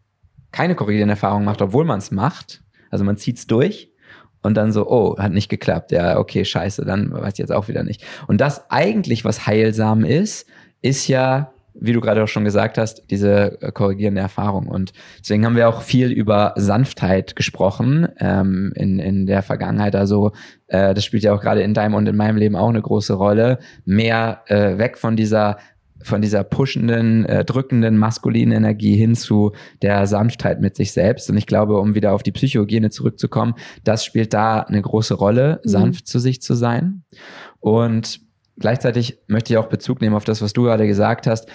Speaker 1: keine korrigierende Erfahrung macht, obwohl man es macht. Also man zieht es durch und dann so, oh, hat nicht geklappt. Ja, okay, scheiße, dann weiß ich jetzt auch wieder nicht. Und das eigentlich, was heilsam ist, ist ja wie du gerade auch schon gesagt hast, diese äh, korrigierende Erfahrung. Und deswegen haben wir auch viel über Sanftheit gesprochen ähm, in, in der Vergangenheit. Also äh, das spielt ja auch gerade in deinem und in meinem Leben auch eine große Rolle. Mehr äh, weg von dieser von dieser pushenden, äh, drückenden maskulinen Energie hin zu der Sanftheit mit sich selbst. Und ich glaube, um wieder auf die Psychohygiene zurückzukommen, das spielt da eine große Rolle, mhm. sanft zu sich zu sein. Und gleichzeitig möchte ich auch Bezug nehmen auf das, was du gerade gesagt hast.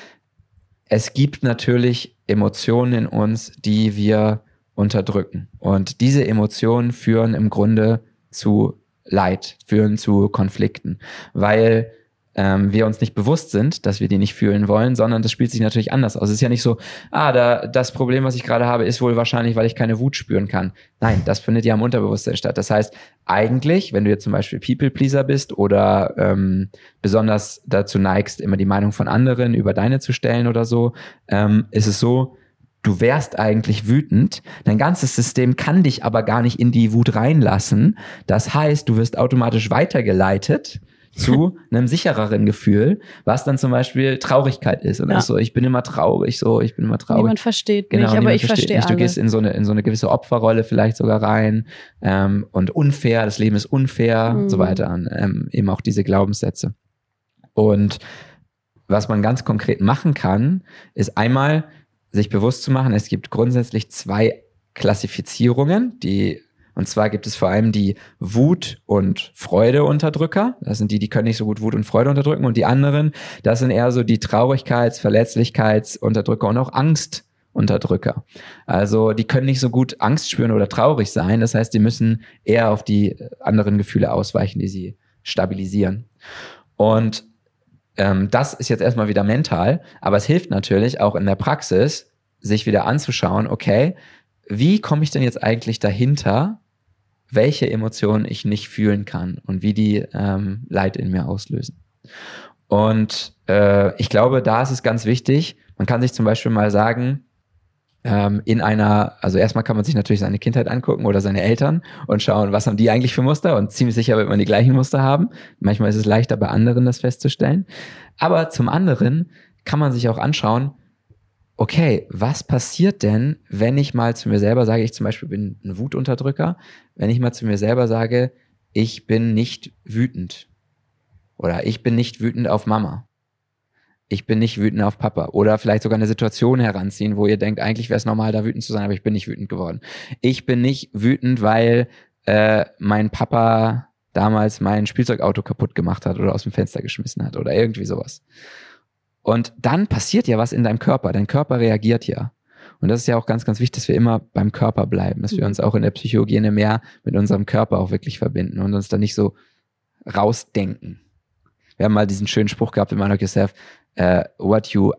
Speaker 1: Es gibt natürlich Emotionen in uns, die wir unterdrücken. Und diese Emotionen führen im Grunde zu Leid, führen zu Konflikten, weil ähm, wir uns nicht bewusst sind, dass wir die nicht fühlen wollen, sondern das spielt sich natürlich anders aus. Es ist ja nicht so, ah, da, das Problem, was ich gerade habe, ist wohl wahrscheinlich, weil ich keine Wut spüren kann. Nein, das findet ja im Unterbewusstsein statt. Das heißt, eigentlich, wenn du jetzt zum Beispiel People-Pleaser bist oder ähm, besonders dazu neigst, immer die Meinung von anderen über deine zu stellen oder so, ähm, ist es so, du wärst eigentlich wütend. Dein ganzes System kann dich aber gar nicht in die Wut reinlassen. Das heißt, du wirst automatisch weitergeleitet zu (laughs) einem sichereren Gefühl, was dann zum Beispiel Traurigkeit ist. Und ja. so, ich bin immer traurig, so, ich bin immer traurig.
Speaker 2: Niemand versteht genau, mich, aber ich verstehe
Speaker 1: mich. Du gehst in so eine, in so eine gewisse Opferrolle vielleicht sogar rein ähm, und unfair, das Leben ist unfair mhm. und so weiter. Und, ähm, eben auch diese Glaubenssätze. Und was man ganz konkret machen kann, ist einmal sich bewusst zu machen, es gibt grundsätzlich zwei Klassifizierungen, die und zwar gibt es vor allem die Wut- und Freudeunterdrücker. Das sind die, die können nicht so gut Wut und Freude unterdrücken. Und die anderen, das sind eher so die Traurigkeits-, Verletzlichkeitsunterdrücker und auch Angstunterdrücker. Also die können nicht so gut Angst spüren oder traurig sein. Das heißt, die müssen eher auf die anderen Gefühle ausweichen, die sie stabilisieren. Und ähm, das ist jetzt erstmal wieder mental, aber es hilft natürlich auch in der Praxis, sich wieder anzuschauen, okay, wie komme ich denn jetzt eigentlich dahinter, welche Emotionen ich nicht fühlen kann und wie die ähm, Leid in mir auslösen. Und äh, ich glaube, da ist es ganz wichtig, man kann sich zum Beispiel mal sagen, ähm, in einer, also erstmal kann man sich natürlich seine Kindheit angucken oder seine Eltern und schauen, was haben die eigentlich für Muster und ziemlich sicher wird man die gleichen Muster haben. Manchmal ist es leichter bei anderen das festzustellen. Aber zum anderen kann man sich auch anschauen, okay, was passiert denn, wenn ich mal zu mir selber sage, ich zum Beispiel bin ein Wutunterdrücker, wenn ich mal zu mir selber sage, ich bin nicht wütend oder ich bin nicht wütend auf Mama. Ich bin nicht wütend auf Papa. Oder vielleicht sogar eine Situation heranziehen, wo ihr denkt, eigentlich wäre es normal, da wütend zu sein, aber ich bin nicht wütend geworden. Ich bin nicht wütend, weil äh, mein Papa damals mein Spielzeugauto kaputt gemacht hat oder aus dem Fenster geschmissen hat oder irgendwie sowas. Und dann passiert ja was in deinem Körper. Dein Körper reagiert ja. Und das ist ja auch ganz, ganz wichtig, dass wir immer beim Körper bleiben, dass wir mhm. uns auch in der Psychogene mehr mit unserem Körper auch wirklich verbinden und uns da nicht so rausdenken. Wir haben mal diesen schönen Spruch gehabt in Mind Yourself, uh, what you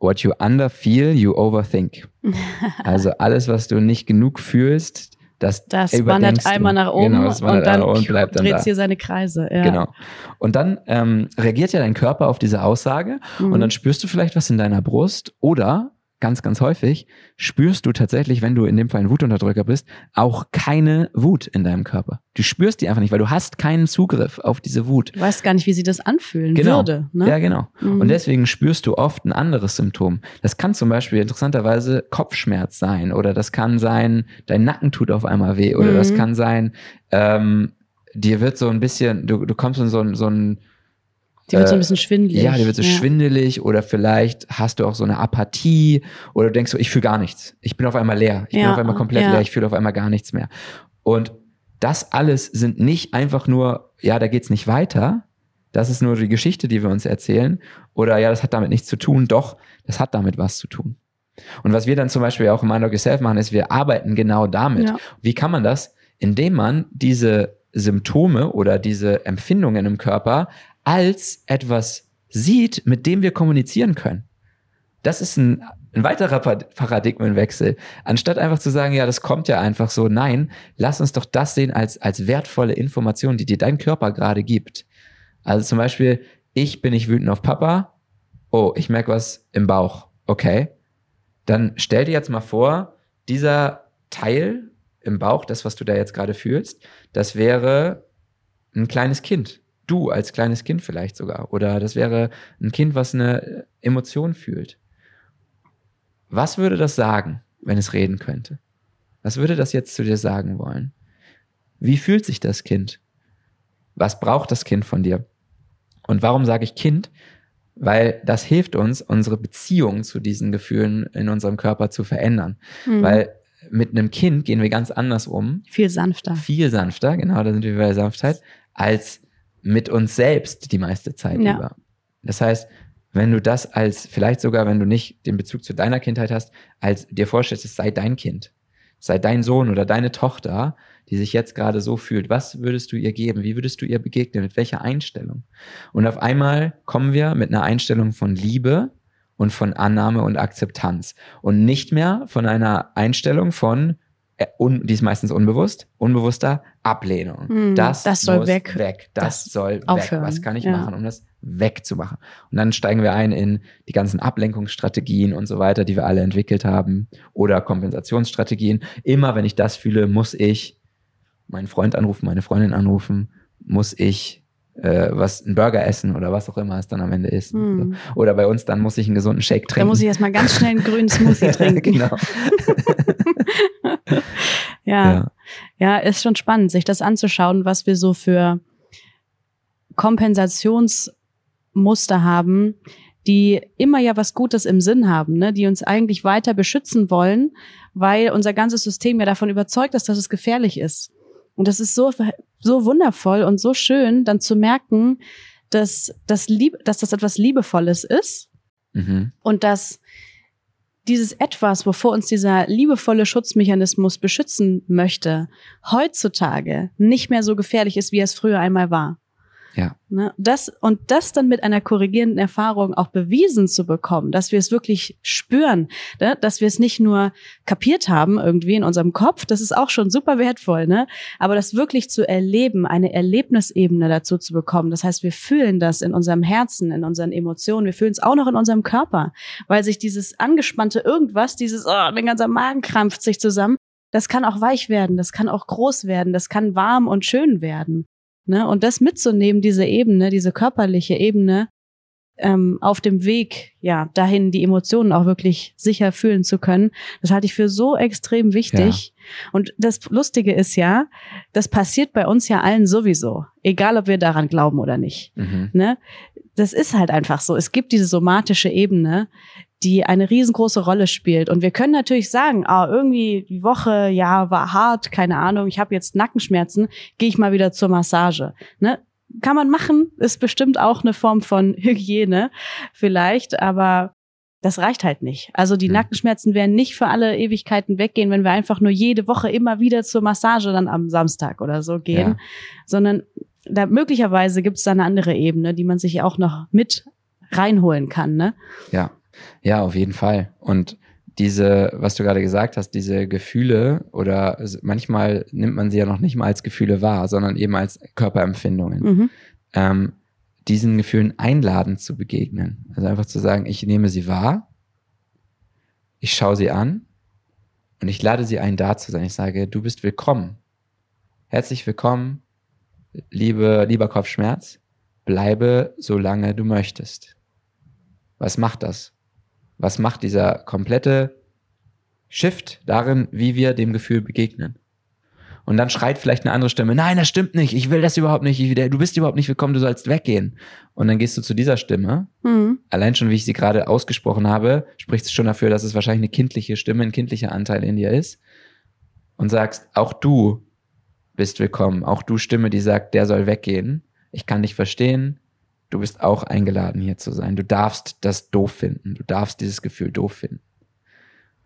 Speaker 1: what you underfeel, you overthink. (laughs) also alles, was du nicht genug fühlst, das,
Speaker 2: das wandert einmal nach oben genau, und dann und bleibt dann dreht hier seine Kreise. Ja.
Speaker 1: Genau. Und dann ähm, reagiert ja dein Körper auf diese Aussage mhm. und dann spürst du vielleicht was in deiner Brust oder ganz, ganz häufig spürst du tatsächlich, wenn du in dem Fall ein Wutunterdrücker bist, auch keine Wut in deinem Körper. Du spürst die einfach nicht, weil du hast keinen Zugriff auf diese Wut.
Speaker 2: Du weißt gar nicht, wie sie das anfühlen
Speaker 1: genau.
Speaker 2: würde.
Speaker 1: Ne? Ja, genau. Mhm. Und deswegen spürst du oft ein anderes Symptom. Das kann zum Beispiel interessanterweise Kopfschmerz sein oder das kann sein, dein Nacken tut auf einmal weh oder mhm. das kann sein, ähm, dir wird so ein bisschen, du, du kommst in so, ein so ein
Speaker 2: die wird so ein bisschen schwindelig.
Speaker 1: Ja, die wird so ja. schwindelig oder vielleicht hast du auch so eine Apathie oder du denkst so, ich fühle gar nichts. Ich bin auf einmal leer. Ich ja. bin auf einmal komplett ja. leer. Ich fühle auf einmal gar nichts mehr. Und das alles sind nicht einfach nur, ja, da geht's nicht weiter. Das ist nur die Geschichte, die wir uns erzählen. Oder ja, das hat damit nichts zu tun. Doch, das hat damit was zu tun. Und was wir dann zum Beispiel auch im Mind Yourself machen, ist, wir arbeiten genau damit. Wie kann man das? Indem man diese Symptome oder diese Empfindungen im Körper als etwas sieht, mit dem wir kommunizieren können. Das ist ein, ein weiterer Paradigmenwechsel. Anstatt einfach zu sagen, ja, das kommt ja einfach so, nein, lass uns doch das sehen als, als wertvolle Information, die dir dein Körper gerade gibt. Also zum Beispiel, ich bin nicht wütend auf Papa. Oh, ich merke was im Bauch. Okay. Dann stell dir jetzt mal vor, dieser Teil im Bauch, das, was du da jetzt gerade fühlst, das wäre ein kleines Kind du als kleines Kind vielleicht sogar. Oder das wäre ein Kind, was eine Emotion fühlt. Was würde das sagen, wenn es reden könnte? Was würde das jetzt zu dir sagen wollen? Wie fühlt sich das Kind? Was braucht das Kind von dir? Und warum sage ich Kind? Weil das hilft uns, unsere Beziehung zu diesen Gefühlen in unserem Körper zu verändern. Mhm. Weil mit einem Kind gehen wir ganz anders um.
Speaker 2: Viel sanfter.
Speaker 1: Viel sanfter, genau, da sind wir bei Sanftheit, als mit uns selbst die meiste Zeit ja. über. Das heißt, wenn du das als, vielleicht sogar, wenn du nicht den Bezug zu deiner Kindheit hast, als dir vorstellst, es sei dein Kind, sei dein Sohn oder deine Tochter, die sich jetzt gerade so fühlt, was würdest du ihr geben? Wie würdest du ihr begegnen? Mit welcher Einstellung? Und auf einmal kommen wir mit einer Einstellung von Liebe und von Annahme und Akzeptanz und nicht mehr von einer Einstellung von un, die ist meistens unbewusst, unbewusster Ablehnung.
Speaker 2: Hm, das, das soll weg.
Speaker 1: weg. Das, das soll aufhören. weg. Was kann ich ja. machen, um das wegzumachen? Und dann steigen wir ein in die ganzen Ablenkungsstrategien und so weiter, die wir alle entwickelt haben oder Kompensationsstrategien. Immer wenn ich das fühle, muss ich meinen Freund anrufen, meine Freundin anrufen, muss ich äh, was ein Burger essen oder was auch immer es dann am Ende ist. Hm. Oder bei uns dann muss ich einen gesunden Shake trinken.
Speaker 2: Da muss ich erstmal ganz schnell einen grünen Smoothie (laughs) trinken. genau. (laughs) ja. ja. Ja, ist schon spannend, sich das anzuschauen, was wir so für Kompensationsmuster haben, die immer ja was Gutes im Sinn haben, ne? die uns eigentlich weiter beschützen wollen, weil unser ganzes System ja davon überzeugt ist, dass es gefährlich ist. Und das ist so, so wundervoll und so schön, dann zu merken, dass das, Lieb dass das etwas Liebevolles ist mhm. und dass dieses etwas, wovor uns dieser liebevolle Schutzmechanismus beschützen möchte, heutzutage nicht mehr so gefährlich ist, wie es früher einmal war.
Speaker 1: Ja.
Speaker 2: Ne? Das, und das dann mit einer korrigierenden Erfahrung auch bewiesen zu bekommen, dass wir es wirklich spüren, ne? dass wir es nicht nur kapiert haben irgendwie in unserem Kopf, das ist auch schon super wertvoll, ne? Aber das wirklich zu erleben, eine Erlebnisebene dazu zu bekommen. Das heißt, wir fühlen das in unserem Herzen, in unseren Emotionen, wir fühlen es auch noch in unserem Körper, weil sich dieses angespannte irgendwas, dieses, oh, mein ganzer Magen krampft sich zusammen, das kann auch weich werden, das kann auch groß werden, das kann warm und schön werden. Ne? Und das mitzunehmen, diese Ebene, diese körperliche Ebene, ähm, auf dem Weg, ja, dahin die Emotionen auch wirklich sicher fühlen zu können, das halte ich für so extrem wichtig. Ja. Und das Lustige ist ja, das passiert bei uns ja allen sowieso, egal ob wir daran glauben oder nicht. Mhm. Ne? Das ist halt einfach so. Es gibt diese somatische Ebene, die eine riesengroße Rolle spielt. Und wir können natürlich sagen, ah, irgendwie die Woche, ja, war hart, keine Ahnung, ich habe jetzt Nackenschmerzen, gehe ich mal wieder zur Massage. Ne? Kann man machen, ist bestimmt auch eine Form von (laughs) Hygiene vielleicht, aber das reicht halt nicht. Also die. Nackenschmerzen werden nicht für alle Ewigkeiten weggehen, wenn wir einfach nur jede Woche immer wieder zur Massage dann am Samstag oder so gehen, ja. sondern da möglicherweise gibt es da eine andere Ebene, die man sich auch noch mit reinholen kann, ne?
Speaker 1: Ja, ja, auf jeden Fall. Und diese, was du gerade gesagt hast, diese Gefühle oder manchmal nimmt man sie ja noch nicht mal als Gefühle wahr, sondern eben als Körperempfindungen. Mhm. Ähm, diesen Gefühlen einladend zu begegnen. Also einfach zu sagen, ich nehme sie wahr, ich schaue sie an und ich lade sie ein, da zu sein. Ich sage, du bist willkommen. Herzlich willkommen, liebe, lieber Kopfschmerz. Bleibe, solange du möchtest. Was macht das? Was macht dieser komplette Shift darin, wie wir dem Gefühl begegnen? Und dann schreit vielleicht eine andere Stimme, nein, das stimmt nicht, ich will das überhaupt nicht, ich, du bist überhaupt nicht willkommen, du sollst weggehen. Und dann gehst du zu dieser Stimme. Mhm. Allein schon, wie ich sie gerade ausgesprochen habe, spricht es schon dafür, dass es wahrscheinlich eine kindliche Stimme, ein kindlicher Anteil in dir ist. Und sagst, auch du bist willkommen, auch du Stimme, die sagt, der soll weggehen. Ich kann dich verstehen, Du bist auch eingeladen, hier zu sein. Du darfst das doof finden. Du darfst dieses Gefühl doof finden.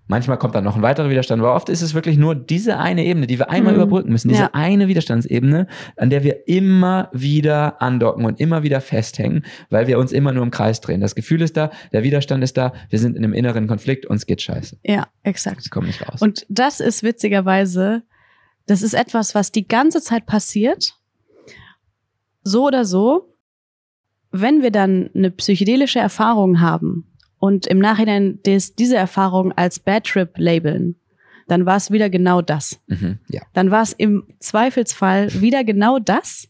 Speaker 1: Manchmal kommt dann noch ein weiterer Widerstand, aber oft ist es wirklich nur diese eine Ebene, die wir einmal mhm. überbrücken müssen. Diese ja. eine Widerstandsebene, an der wir immer wieder andocken und immer wieder festhängen, weil wir uns immer nur im Kreis drehen. Das Gefühl ist da, der Widerstand ist da, wir sind in einem inneren Konflikt, uns geht scheiße.
Speaker 2: Ja, exakt.
Speaker 1: Wir kommen nicht raus.
Speaker 2: Und das ist witzigerweise, das ist etwas, was die ganze Zeit passiert. So oder so wenn wir dann eine psychedelische Erfahrung haben und im Nachhinein des, diese Erfahrung als Bad Trip labeln, dann war es wieder genau das. Mhm, ja. Dann war es im Zweifelsfall wieder genau das.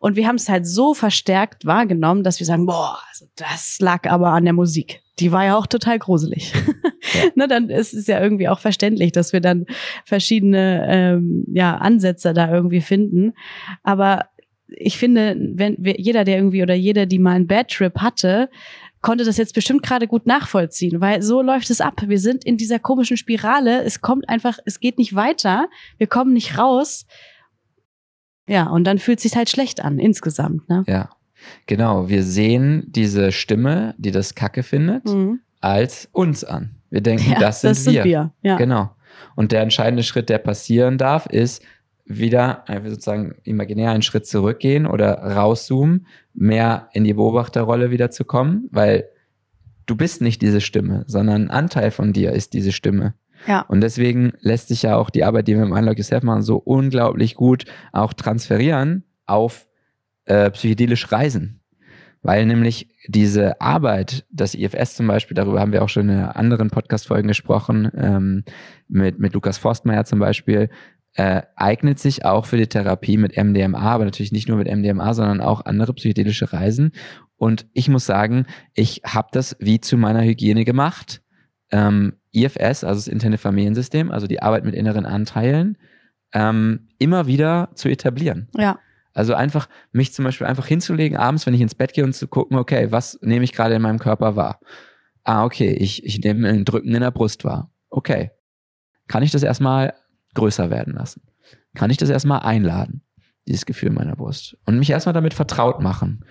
Speaker 2: Und wir haben es halt so verstärkt wahrgenommen, dass wir sagen, boah, also das lag aber an der Musik. Die war ja auch total gruselig. Ja. (laughs) ne, dann ist es ja irgendwie auch verständlich, dass wir dann verschiedene ähm, ja, Ansätze da irgendwie finden. Aber ich finde, wenn jeder, der irgendwie oder jeder, die mal einen Bad Trip hatte, konnte das jetzt bestimmt gerade gut nachvollziehen, weil so läuft es ab. Wir sind in dieser komischen Spirale. Es kommt einfach, es geht nicht weiter. Wir kommen nicht raus. Ja, und dann fühlt es sich halt schlecht an, insgesamt. Ne?
Speaker 1: Ja, genau. Wir sehen diese Stimme, die das Kacke findet, mhm. als uns an. Wir denken, ja, das sind das wir. Sind wir. Ja. Genau. Und der entscheidende Schritt, der passieren darf, ist, wieder einfach sozusagen imaginär einen Schritt zurückgehen oder rauszoomen, mehr in die Beobachterrolle wieder zu kommen, weil du bist nicht diese Stimme, sondern ein Anteil von dir ist diese Stimme. Ja. Und deswegen lässt sich ja auch die Arbeit, die wir im Unlock Yourself machen, so unglaublich gut auch transferieren auf äh, psychedelische Reisen. Weil nämlich diese Arbeit, das IFS zum Beispiel, darüber haben wir auch schon in anderen Podcast-Folgen gesprochen, ähm, mit, mit Lukas Forstmeier zum Beispiel, äh, eignet sich auch für die Therapie mit MDMA, aber natürlich nicht nur mit MDMA, sondern auch andere psychedelische Reisen. Und ich muss sagen, ich habe das wie zu meiner Hygiene gemacht. Ähm, IFS, also das interne Familiensystem, also die Arbeit mit inneren Anteilen, ähm, immer wieder zu etablieren.
Speaker 2: Ja.
Speaker 1: Also einfach, mich zum Beispiel einfach hinzulegen, abends, wenn ich ins Bett gehe und zu gucken, okay, was nehme ich gerade in meinem Körper wahr? Ah, okay, ich, ich nehme ein Drücken in der Brust wahr. Okay. Kann ich das erstmal größer werden lassen. Kann ich das erstmal einladen, dieses Gefühl in meiner Brust. Und mich erstmal damit vertraut machen.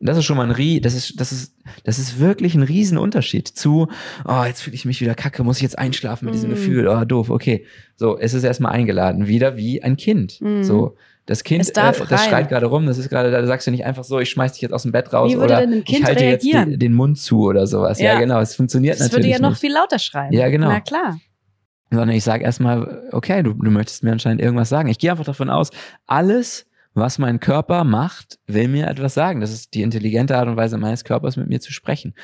Speaker 1: Und das ist schon mal ein Rie, das ist, das ist, das ist wirklich ein Riesenunterschied zu, oh, jetzt fühle ich mich wieder kacke, muss ich jetzt einschlafen mit diesem mm. Gefühl, oh, doof, okay. So, es ist erstmal eingeladen, wieder wie ein Kind. Mm. So, das Kind, äh, das schreit gerade rum, das ist gerade, da sagst du nicht einfach so, ich schmeiß dich jetzt aus dem Bett raus oder ich halte reagieren? jetzt den, den, Mund zu oder sowas. Ja, ja genau, es funktioniert das natürlich.
Speaker 2: Das würde ja noch
Speaker 1: nicht.
Speaker 2: viel lauter schreien.
Speaker 1: Ja, genau.
Speaker 2: Na klar
Speaker 1: sondern ich sage erstmal, okay, du, du möchtest mir anscheinend irgendwas sagen. Ich gehe einfach davon aus, alles, was mein Körper macht, will mir etwas sagen. Das ist die intelligente Art und Weise meines Körpers, mit mir zu sprechen.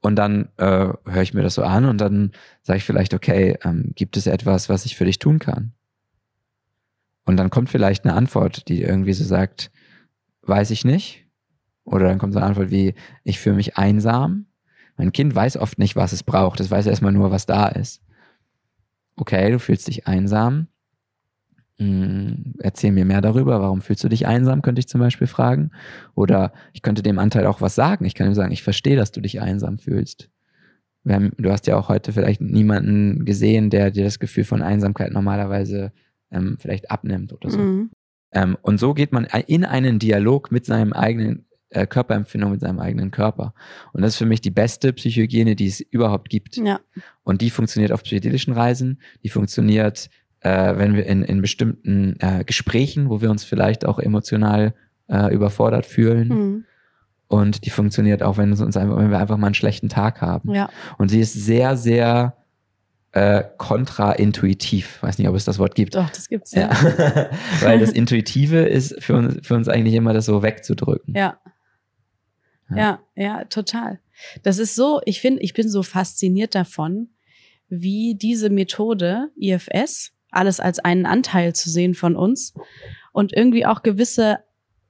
Speaker 1: Und dann äh, höre ich mir das so an und dann sage ich vielleicht, okay, ähm, gibt es etwas, was ich für dich tun kann? Und dann kommt vielleicht eine Antwort, die irgendwie so sagt, weiß ich nicht. Oder dann kommt so eine Antwort wie, ich fühle mich einsam. Mein Kind weiß oft nicht, was es braucht. Es weiß erstmal nur, was da ist okay, du fühlst dich einsam. Hm, erzähl mir mehr darüber. Warum fühlst du dich einsam, könnte ich zum Beispiel fragen. Oder ich könnte dem Anteil auch was sagen. Ich kann ihm sagen, ich verstehe, dass du dich einsam fühlst. Haben, du hast ja auch heute vielleicht niemanden gesehen, der dir das Gefühl von Einsamkeit normalerweise ähm, vielleicht abnimmt oder so. Mhm. Ähm, und so geht man in einen Dialog mit seinem eigenen äh, Körperempfindung mit seinem eigenen Körper. Und das ist für mich die beste Psychohygiene, die es überhaupt gibt.
Speaker 2: Ja.
Speaker 1: Und die funktioniert auf psychedelischen Reisen, die funktioniert, äh, wenn wir in, in bestimmten äh, Gesprächen, wo wir uns vielleicht auch emotional äh, überfordert fühlen. Mhm. Und die funktioniert auch, wenn, uns einfach, wenn wir einfach mal einen schlechten Tag haben.
Speaker 2: Ja.
Speaker 1: Und sie ist sehr, sehr äh, kontraintuitiv. Weiß nicht, ob es das Wort gibt.
Speaker 2: Doch, das gibt's ja.
Speaker 1: ja. (laughs) Weil das Intuitive ist für uns, für uns eigentlich immer das so wegzudrücken.
Speaker 2: Ja. Ja, ja, total. Das ist so, ich finde, ich bin so fasziniert davon, wie diese Methode IFS, alles als einen Anteil zu sehen von uns und irgendwie auch gewisse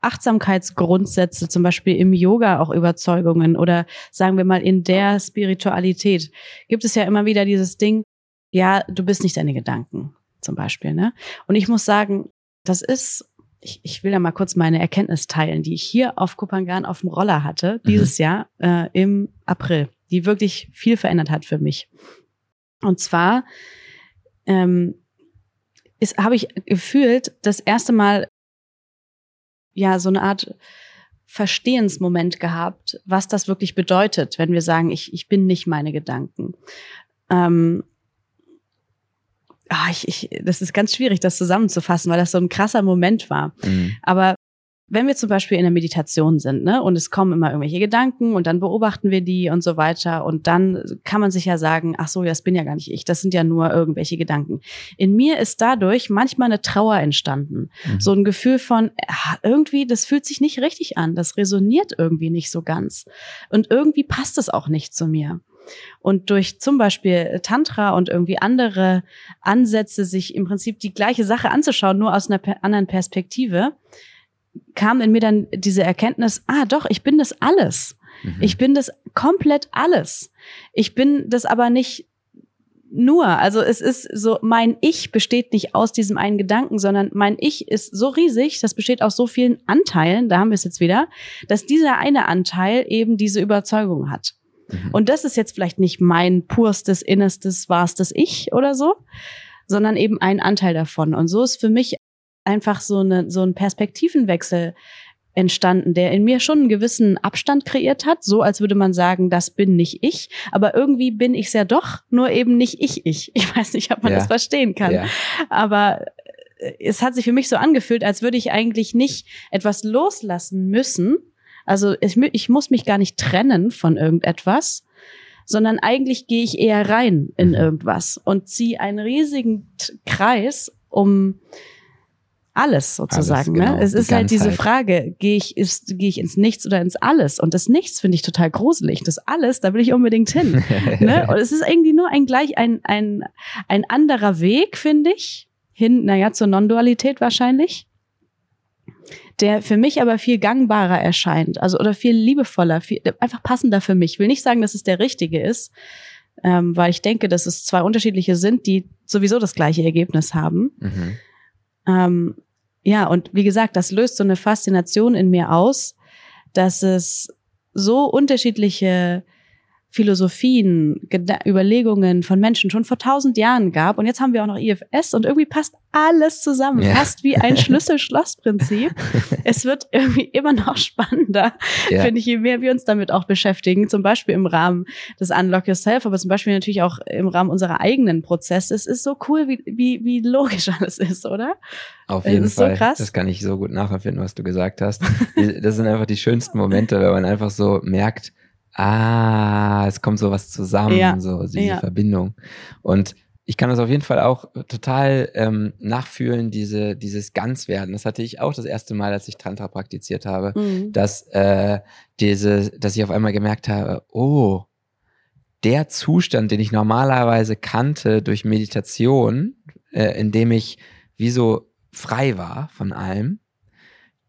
Speaker 2: Achtsamkeitsgrundsätze, zum Beispiel im Yoga auch Überzeugungen oder sagen wir mal in der Spiritualität, gibt es ja immer wieder dieses Ding, ja, du bist nicht deine Gedanken, zum Beispiel, ne? Und ich muss sagen, das ist ich, ich will ja mal kurz meine Erkenntnis teilen, die ich hier auf Kupangan auf dem Roller hatte, mhm. dieses mhm. Jahr äh, im April, die wirklich viel verändert hat für mich. Und zwar ähm, habe ich gefühlt das erste Mal ja so eine Art Verstehensmoment gehabt, was das wirklich bedeutet, wenn wir sagen, ich, ich bin nicht meine Gedanken. Ähm, ah, ich, ich, das ist ganz schwierig, das zusammenzufassen, weil das so ein krasser Moment war. Mhm. Aber wenn wir zum Beispiel in der Meditation sind, ne, und es kommen immer irgendwelche Gedanken und dann beobachten wir die und so weiter und dann kann man sich ja sagen, ach so, das bin ja gar nicht ich, das sind ja nur irgendwelche Gedanken. In mir ist dadurch manchmal eine Trauer entstanden. Mhm. So ein Gefühl von, ach, irgendwie, das fühlt sich nicht richtig an, das resoniert irgendwie nicht so ganz. Und irgendwie passt es auch nicht zu mir. Und durch zum Beispiel Tantra und irgendwie andere Ansätze, sich im Prinzip die gleiche Sache anzuschauen, nur aus einer anderen Perspektive, kam in mir dann diese Erkenntnis, ah doch, ich bin das alles. Mhm. Ich bin das komplett alles. Ich bin das aber nicht nur. Also es ist so, mein Ich besteht nicht aus diesem einen Gedanken, sondern mein Ich ist so riesig, das besteht aus so vielen Anteilen, da haben wir es jetzt wieder, dass dieser eine Anteil eben diese Überzeugung hat. Mhm. Und das ist jetzt vielleicht nicht mein purstes, innerstes, wahrstes Ich oder so, sondern eben ein Anteil davon. Und so ist für mich einfach so, eine, so ein Perspektivenwechsel entstanden, der in mir schon einen gewissen Abstand kreiert hat, so als würde man sagen, das bin nicht ich, aber irgendwie bin ich es ja doch, nur eben nicht ich ich. (laughs) Ich weiß nicht, ob man ja. das verstehen kann, ja. aber äh, es hat sich für mich so angefühlt, als würde ich eigentlich nicht etwas loslassen müssen. Also ich, ich muss mich gar nicht trennen von irgendetwas, sondern eigentlich gehe ich eher rein in mhm. irgendwas und ziehe einen riesigen Kreis um alles sozusagen. Alles, ne? genau, ne? Es ist halt diese Frage, gehe ich, ist, gehe ich ins Nichts oder ins Alles? Und das Nichts finde ich total gruselig. Das Alles, da will ich unbedingt hin. (laughs) ne? Und es ist irgendwie nur ein gleich ein, ein, ein anderer Weg, finde ich, hin, naja, zur Non-Dualität wahrscheinlich der für mich aber viel gangbarer erscheint, also oder viel liebevoller, viel, einfach passender für mich. Ich will nicht sagen, dass es der richtige ist, ähm, weil ich denke, dass es zwei unterschiedliche sind, die sowieso das gleiche Ergebnis haben. Mhm. Ähm, ja, und wie gesagt, das löst so eine Faszination in mir aus, dass es so unterschiedliche Philosophien, Geda Überlegungen von Menschen schon vor tausend Jahren gab. Und jetzt haben wir auch noch IFS und irgendwie passt alles zusammen, ja. fast wie ein (laughs) Schlüssel-Schloss-Prinzip. es wird irgendwie immer noch spannender, ja. finde ich, je mehr wir uns damit auch beschäftigen, zum Beispiel im Rahmen des Unlock Yourself, aber zum Beispiel natürlich auch im Rahmen unserer eigenen Prozesse. Es ist so cool, wie, wie, wie logisch (laughs) alles ist, oder?
Speaker 1: Auf jeden Fall. So. Das kann ich so gut nachempfinden, was du gesagt hast. Das sind einfach die schönsten Momente, wenn man einfach so merkt, ah, es kommt sowas zusammen, ja. so diese ja. Verbindung. Und ich kann das auf jeden Fall auch total ähm, nachfühlen, diese, dieses Ganzwerden. Das hatte ich auch das erste Mal, als ich Tantra praktiziert habe, mhm. dass äh, diese, dass ich auf einmal gemerkt habe, oh, der Zustand, den ich normalerweise kannte durch Meditation, äh, in dem ich wie so frei war von allem,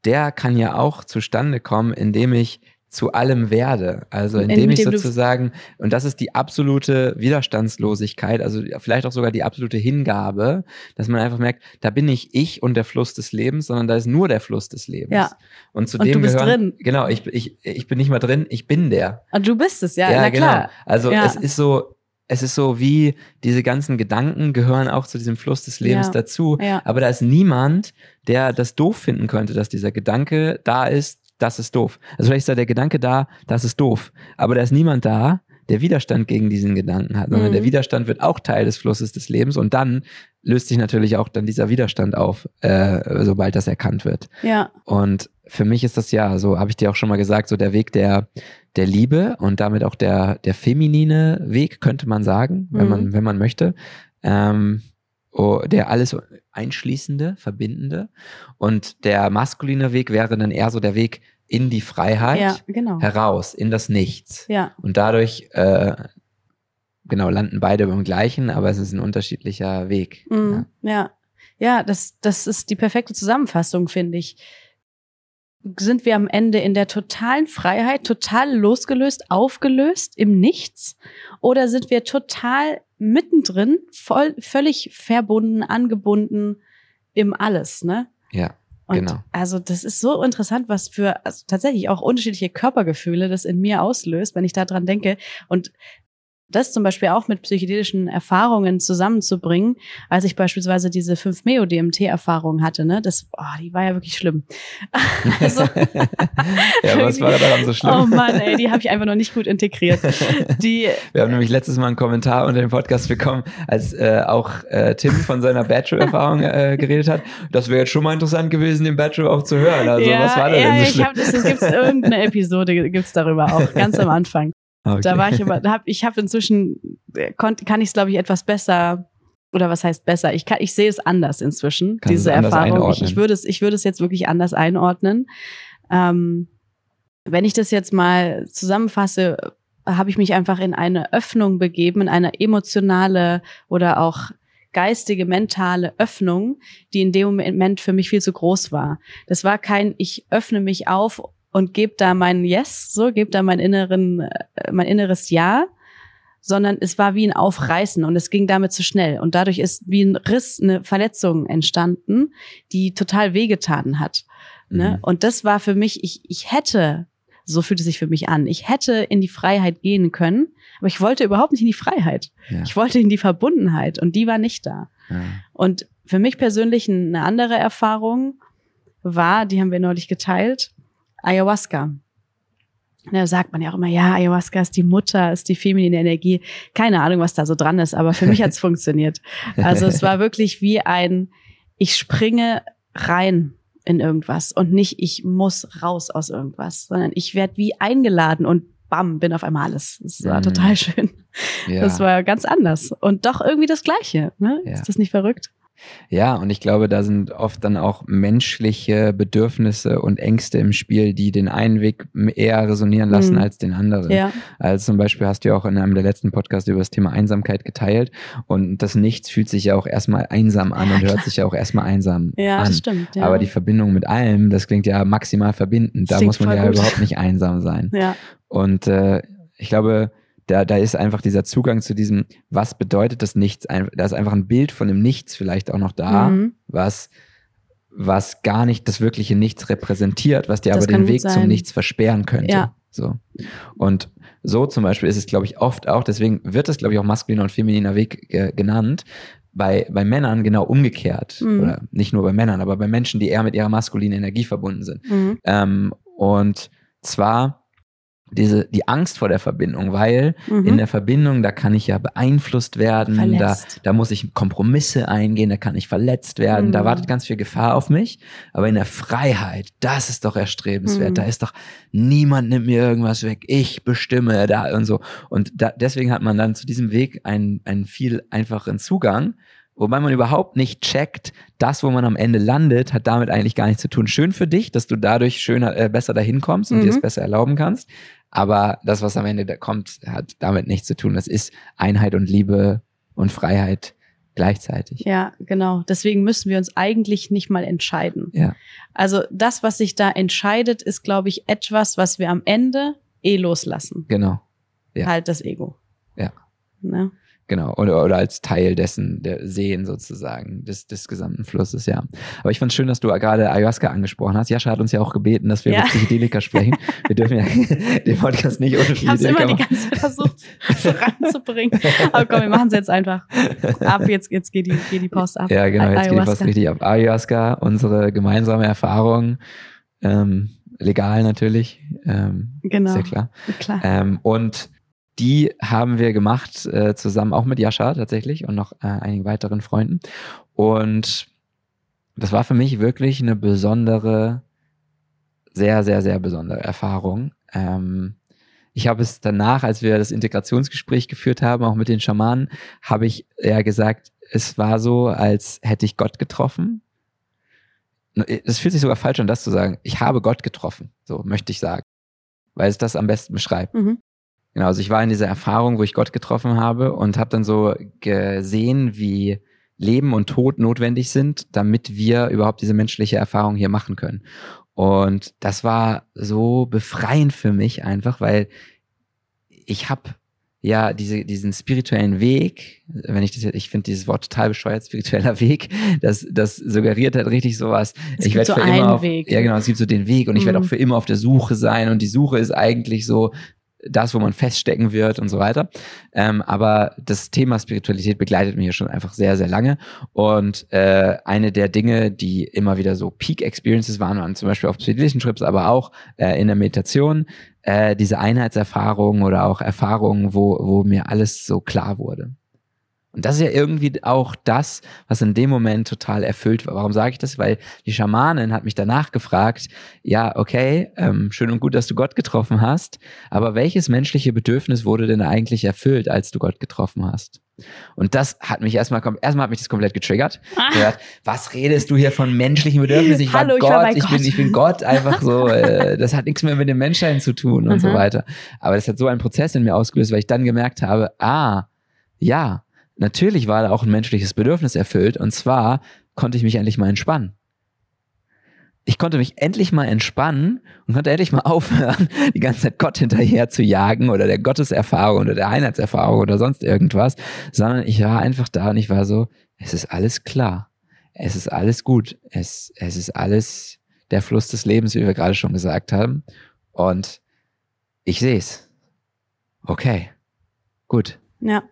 Speaker 1: der kann ja auch zustande kommen, indem ich zu allem werde. Also indem ich sozusagen, und das ist die absolute Widerstandslosigkeit, also vielleicht auch sogar die absolute Hingabe, dass man einfach merkt, da bin nicht ich und der Fluss des Lebens, sondern da ist nur der Fluss des Lebens. Ja. Und zu und dem du bist gehören, drin. Genau, ich, ich, ich bin nicht mal drin, ich bin der.
Speaker 2: Und du bist es, ja, ja na genau. klar.
Speaker 1: Also
Speaker 2: ja.
Speaker 1: es ist so, es ist so wie diese ganzen Gedanken gehören auch zu diesem Fluss des Lebens ja. dazu. Ja. Aber da ist niemand, der das doof finden könnte, dass dieser Gedanke da ist, das ist doof. Also vielleicht ist da der Gedanke da, das ist doof. Aber da ist niemand da, der Widerstand gegen diesen Gedanken hat, sondern mhm. der Widerstand wird auch Teil des Flusses des Lebens und dann löst sich natürlich auch dann dieser Widerstand auf, äh, sobald das erkannt wird.
Speaker 2: Ja.
Speaker 1: Und für mich ist das ja, so habe ich dir auch schon mal gesagt, so der Weg der, der Liebe und damit auch der, der feminine Weg, könnte man sagen, mhm. wenn man, wenn man möchte. Ähm, oh, der alles einschließende, verbindende. Und der maskuline Weg wäre dann eher so der Weg in die Freiheit
Speaker 2: ja, genau.
Speaker 1: heraus, in das Nichts.
Speaker 2: Ja.
Speaker 1: Und dadurch, äh, genau, landen beide beim gleichen, aber es ist ein unterschiedlicher Weg.
Speaker 2: Mhm, ja. ja. Ja, das, das ist die perfekte Zusammenfassung, finde ich. Sind wir am Ende in der totalen Freiheit, total losgelöst, aufgelöst im Nichts? Oder sind wir total mittendrin, voll, völlig verbunden, angebunden im Alles, ne?
Speaker 1: Ja. Und genau.
Speaker 2: Also das ist so interessant, was für also tatsächlich auch unterschiedliche Körpergefühle das in mir auslöst, wenn ich daran denke. Und das zum Beispiel auch mit psychedelischen Erfahrungen zusammenzubringen, als ich beispielsweise diese 5-Meo-DMT-Erfahrung hatte, ne, das, oh, die war ja wirklich schlimm. (laughs)
Speaker 1: also, (laughs) ja, was war daran so schlimm?
Speaker 2: Oh Mann, ey, die habe ich einfach noch nicht gut integriert. Die, (laughs)
Speaker 1: Wir haben nämlich letztes Mal einen Kommentar unter dem Podcast bekommen, als äh, auch äh, Tim von seiner Bachelor-Erfahrung äh, geredet hat. Das wäre jetzt schon mal interessant gewesen, den Bachelor auch zu hören. Also, ja, was war da ja, denn so schlimm?
Speaker 2: Ich hab, das, gibt's irgendeine Episode gibt's darüber auch, ganz am Anfang. Okay. Da war ich aber, hab, ich habe inzwischen, konnt, kann ich es glaube ich etwas besser, oder was heißt besser? Ich, kann, ich sehe es anders inzwischen, kann diese Erfahrung. Ich, ich, würde es, ich würde es jetzt wirklich anders einordnen. Ähm, wenn ich das jetzt mal zusammenfasse, habe ich mich einfach in eine Öffnung begeben, in eine emotionale oder auch geistige, mentale Öffnung, die in dem Moment für mich viel zu groß war. Das war kein, ich öffne mich auf und gebe da mein Yes, so, gebe da mein inneren, äh, mein inneres Ja, sondern es war wie ein Aufreißen und es ging damit zu schnell. Und dadurch ist wie ein Riss, eine Verletzung entstanden, die total wehgetan hat. Ne? Mhm. Und das war für mich, ich, ich hätte, so fühlt es sich für mich an, ich hätte in die Freiheit gehen können, aber ich wollte überhaupt nicht in die Freiheit. Ja. Ich wollte in die Verbundenheit und die war nicht da. Ja. Und für mich persönlich eine andere Erfahrung war, die haben wir neulich geteilt, Ayahuasca. Da sagt man ja auch immer, ja, Ayahuasca ist die Mutter, ist die feminine Energie. Keine Ahnung, was da so dran ist, aber für mich hat's (laughs) funktioniert. Also es war wirklich wie ein, ich springe rein in irgendwas und nicht, ich muss raus aus irgendwas, sondern ich werde wie eingeladen und bam, bin auf einmal alles. Das war mhm. total schön. Ja. Das war ganz anders und doch irgendwie das Gleiche. Ne? Ja. Ist das nicht verrückt?
Speaker 1: Ja, und ich glaube, da sind oft dann auch menschliche Bedürfnisse und Ängste im Spiel, die den einen Weg eher resonieren lassen mhm. als den anderen. Ja. Also zum Beispiel hast du ja auch in einem der letzten Podcasts über das Thema Einsamkeit geteilt und das Nichts fühlt sich ja auch erstmal einsam an ja, und hört sich ja auch erstmal einsam ja, an. Das stimmt, ja. Aber die Verbindung mit allem, das klingt ja maximal verbindend. Da muss man ja gut. überhaupt nicht einsam sein. Ja. Und äh, ich glaube, da, da ist einfach dieser Zugang zu diesem, was bedeutet das Nichts? Da ist einfach ein Bild von dem Nichts vielleicht auch noch da, mhm. was, was gar nicht das wirkliche Nichts repräsentiert, was dir das aber den Weg zum Nichts versperren könnte. Ja. So. Und so zum Beispiel ist es, glaube ich, oft auch, deswegen wird es, glaube ich, auch maskuliner und femininer Weg äh, genannt, bei, bei Männern genau umgekehrt. Mhm. Oder nicht nur bei Männern, aber bei Menschen, die eher mit ihrer maskulinen Energie verbunden sind. Mhm. Ähm, und zwar diese die Angst vor der Verbindung, weil mhm. in der Verbindung da kann ich ja beeinflusst werden, da da muss ich Kompromisse eingehen, da kann ich verletzt werden, mhm. da wartet ganz viel Gefahr auf mich, aber in der Freiheit, das ist doch erstrebenswert, mhm. da ist doch niemand nimmt mir irgendwas weg, ich bestimme da und so und da, deswegen hat man dann zu diesem Weg einen einen viel einfacheren Zugang Wobei man überhaupt nicht checkt, das, wo man am Ende landet, hat damit eigentlich gar nichts zu tun. Schön für dich, dass du dadurch schöner, äh, besser dahin kommst und mhm. dir es besser erlauben kannst. Aber das, was am Ende da kommt, hat damit nichts zu tun. Das ist Einheit und Liebe und Freiheit gleichzeitig.
Speaker 2: Ja, genau. Deswegen müssen wir uns eigentlich nicht mal entscheiden. Ja. Also das, was sich da entscheidet, ist, glaube ich, etwas, was wir am Ende eh loslassen.
Speaker 1: Genau.
Speaker 2: Ja. Halt das Ego.
Speaker 1: Ja. Ne? Genau, oder, oder als Teil dessen, der Seen sozusagen, des, des gesamten Flusses, ja. Aber ich fand es schön, dass du gerade Ayahuasca angesprochen hast. Jascha hat uns ja auch gebeten, dass wir ja. über Psychedelika sprechen. Wir dürfen ja (laughs) den Podcast nicht ohne
Speaker 2: Psychedelika Ich habe immer die ganze Zeit versucht, so ranzubringen. Aber komm, wir machen es jetzt einfach ab. Jetzt, jetzt geht, die, geht die Post ab.
Speaker 1: Ja, genau, jetzt geht die Post richtig ab. Ayahuasca, unsere gemeinsame Erfahrung. Ähm, legal natürlich. Ähm, genau. Ja klar. klar. Ähm, und die haben wir gemacht, äh, zusammen auch mit Jascha tatsächlich und noch äh, einigen weiteren Freunden. Und das war für mich wirklich eine besondere, sehr, sehr, sehr besondere Erfahrung. Ähm, ich habe es danach, als wir das Integrationsgespräch geführt haben, auch mit den Schamanen, habe ich ja gesagt, es war so, als hätte ich Gott getroffen. Es fühlt sich sogar falsch an, das zu sagen. Ich habe Gott getroffen, so möchte ich sagen, weil es das am besten beschreibt. Mhm. Genau, also ich war in dieser Erfahrung, wo ich Gott getroffen habe und habe dann so gesehen, wie Leben und Tod notwendig sind, damit wir überhaupt diese menschliche Erfahrung hier machen können. Und das war so befreiend für mich einfach, weil ich habe ja diese, diesen spirituellen Weg, wenn ich das ich finde dieses Wort total bescheuert, spiritueller (laughs) Weg, das, das suggeriert halt richtig sowas. Es ich werde so für immer auf, Weg. ja genau, es gibt so den Weg und ich werde auch mhm. für immer auf der Suche sein und die Suche ist eigentlich so das, wo man feststecken wird und so weiter. Ähm, aber das Thema Spiritualität begleitet mich schon einfach sehr, sehr lange. Und äh, eine der Dinge, die immer wieder so Peak-Experiences waren, waren zum Beispiel auf psychedelischen Trips, aber auch äh, in der Meditation, äh, diese Einheitserfahrungen oder auch Erfahrungen, wo, wo mir alles so klar wurde. Und das ist ja irgendwie auch das, was in dem Moment total erfüllt war. Warum sage ich das? Weil die Schamanin hat mich danach gefragt, ja, okay, ähm, schön und gut, dass du Gott getroffen hast, aber welches menschliche Bedürfnis wurde denn eigentlich erfüllt, als du Gott getroffen hast? Und das hat mich erstmal, erstmal hat mich das komplett getriggert. Ah. Gehört, was redest du hier von menschlichen Bedürfnissen? Ich Hallo, war Gott, ich, war ich bin, ich bin Gott, einfach so, äh, das hat nichts mehr mit dem Menschsein zu tun und mhm. so weiter. Aber das hat so einen Prozess in mir ausgelöst, weil ich dann gemerkt habe, ah, ja, natürlich war da auch ein menschliches Bedürfnis erfüllt und zwar konnte ich mich endlich mal entspannen. Ich konnte mich endlich mal entspannen und konnte endlich mal (laughs) aufhören, die ganze Zeit Gott hinterher zu jagen oder der Gotteserfahrung oder der Einheitserfahrung oder sonst irgendwas, sondern ich war einfach da und ich war so, es ist alles klar. Es ist alles gut. Es, es ist alles der Fluss des Lebens, wie wir gerade schon gesagt haben. Und ich sehe es. Okay. Gut.
Speaker 2: Ja.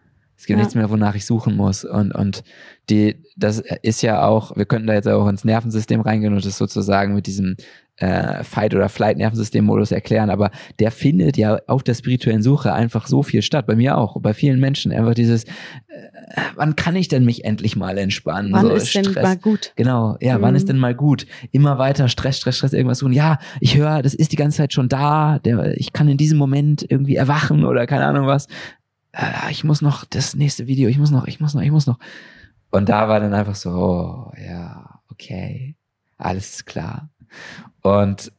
Speaker 1: Es gibt
Speaker 2: Ja.
Speaker 1: nichts mehr, wonach ich suchen muss. Und, und die, das ist ja auch, wir könnten da jetzt auch ins Nervensystem reingehen und das sozusagen mit diesem äh, Fight- oder Flight-Nervensystem-Modus erklären, aber der findet ja auf der spirituellen Suche einfach so viel statt. Bei mir auch, bei vielen Menschen. Einfach dieses, äh, wann kann ich denn mich endlich mal entspannen?
Speaker 2: Wann
Speaker 1: so
Speaker 2: ist denn mal gut?
Speaker 1: Genau, ja, wann
Speaker 2: Mhm.
Speaker 1: ist denn mal gut? Immer weiter Stress, Stress, Stress, irgendwas tun. Ja, ich höre, das ist die ganze Zeit schon da. Der, ich kann in diesem Moment irgendwie erwachen oder keine Ahnung was. Äh, ich muss noch das nächste Video, ich muss noch, ich muss noch, ich muss noch. Und da war dann einfach so, oh, ja, okay, alles ist klar. Und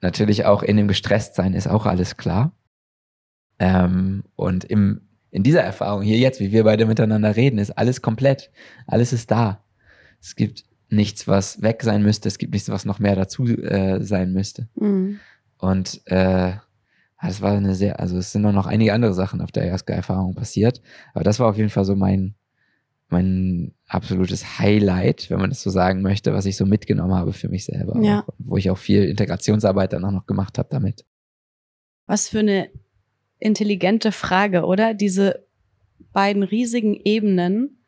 Speaker 1: natürlich auch in dem Gestresstsein ist auch alles klar. Ähm, und im, in dieser Erfahrung hier jetzt, wie wir beide miteinander reden, ist alles komplett. Alles ist da. Es gibt nichts, was weg sein müsste. Es gibt nichts, was noch mehr dazu äh, sein müsste.
Speaker 2: Mhm.
Speaker 1: Und äh, das war eine sehr, also es sind auch noch einige andere Sachen auf der Ayahuasca-Erfahrung passiert. Aber das war auf jeden Fall so mein, mein absolutes Highlight, wenn man das so sagen möchte, was ich so mitgenommen habe für mich selber.
Speaker 2: Ja.
Speaker 1: Wo ich auch viel Integrationsarbeit dann auch noch gemacht habe damit.
Speaker 2: Was für eine intelligente Frage, oder? Diese beiden riesigen Ebenen.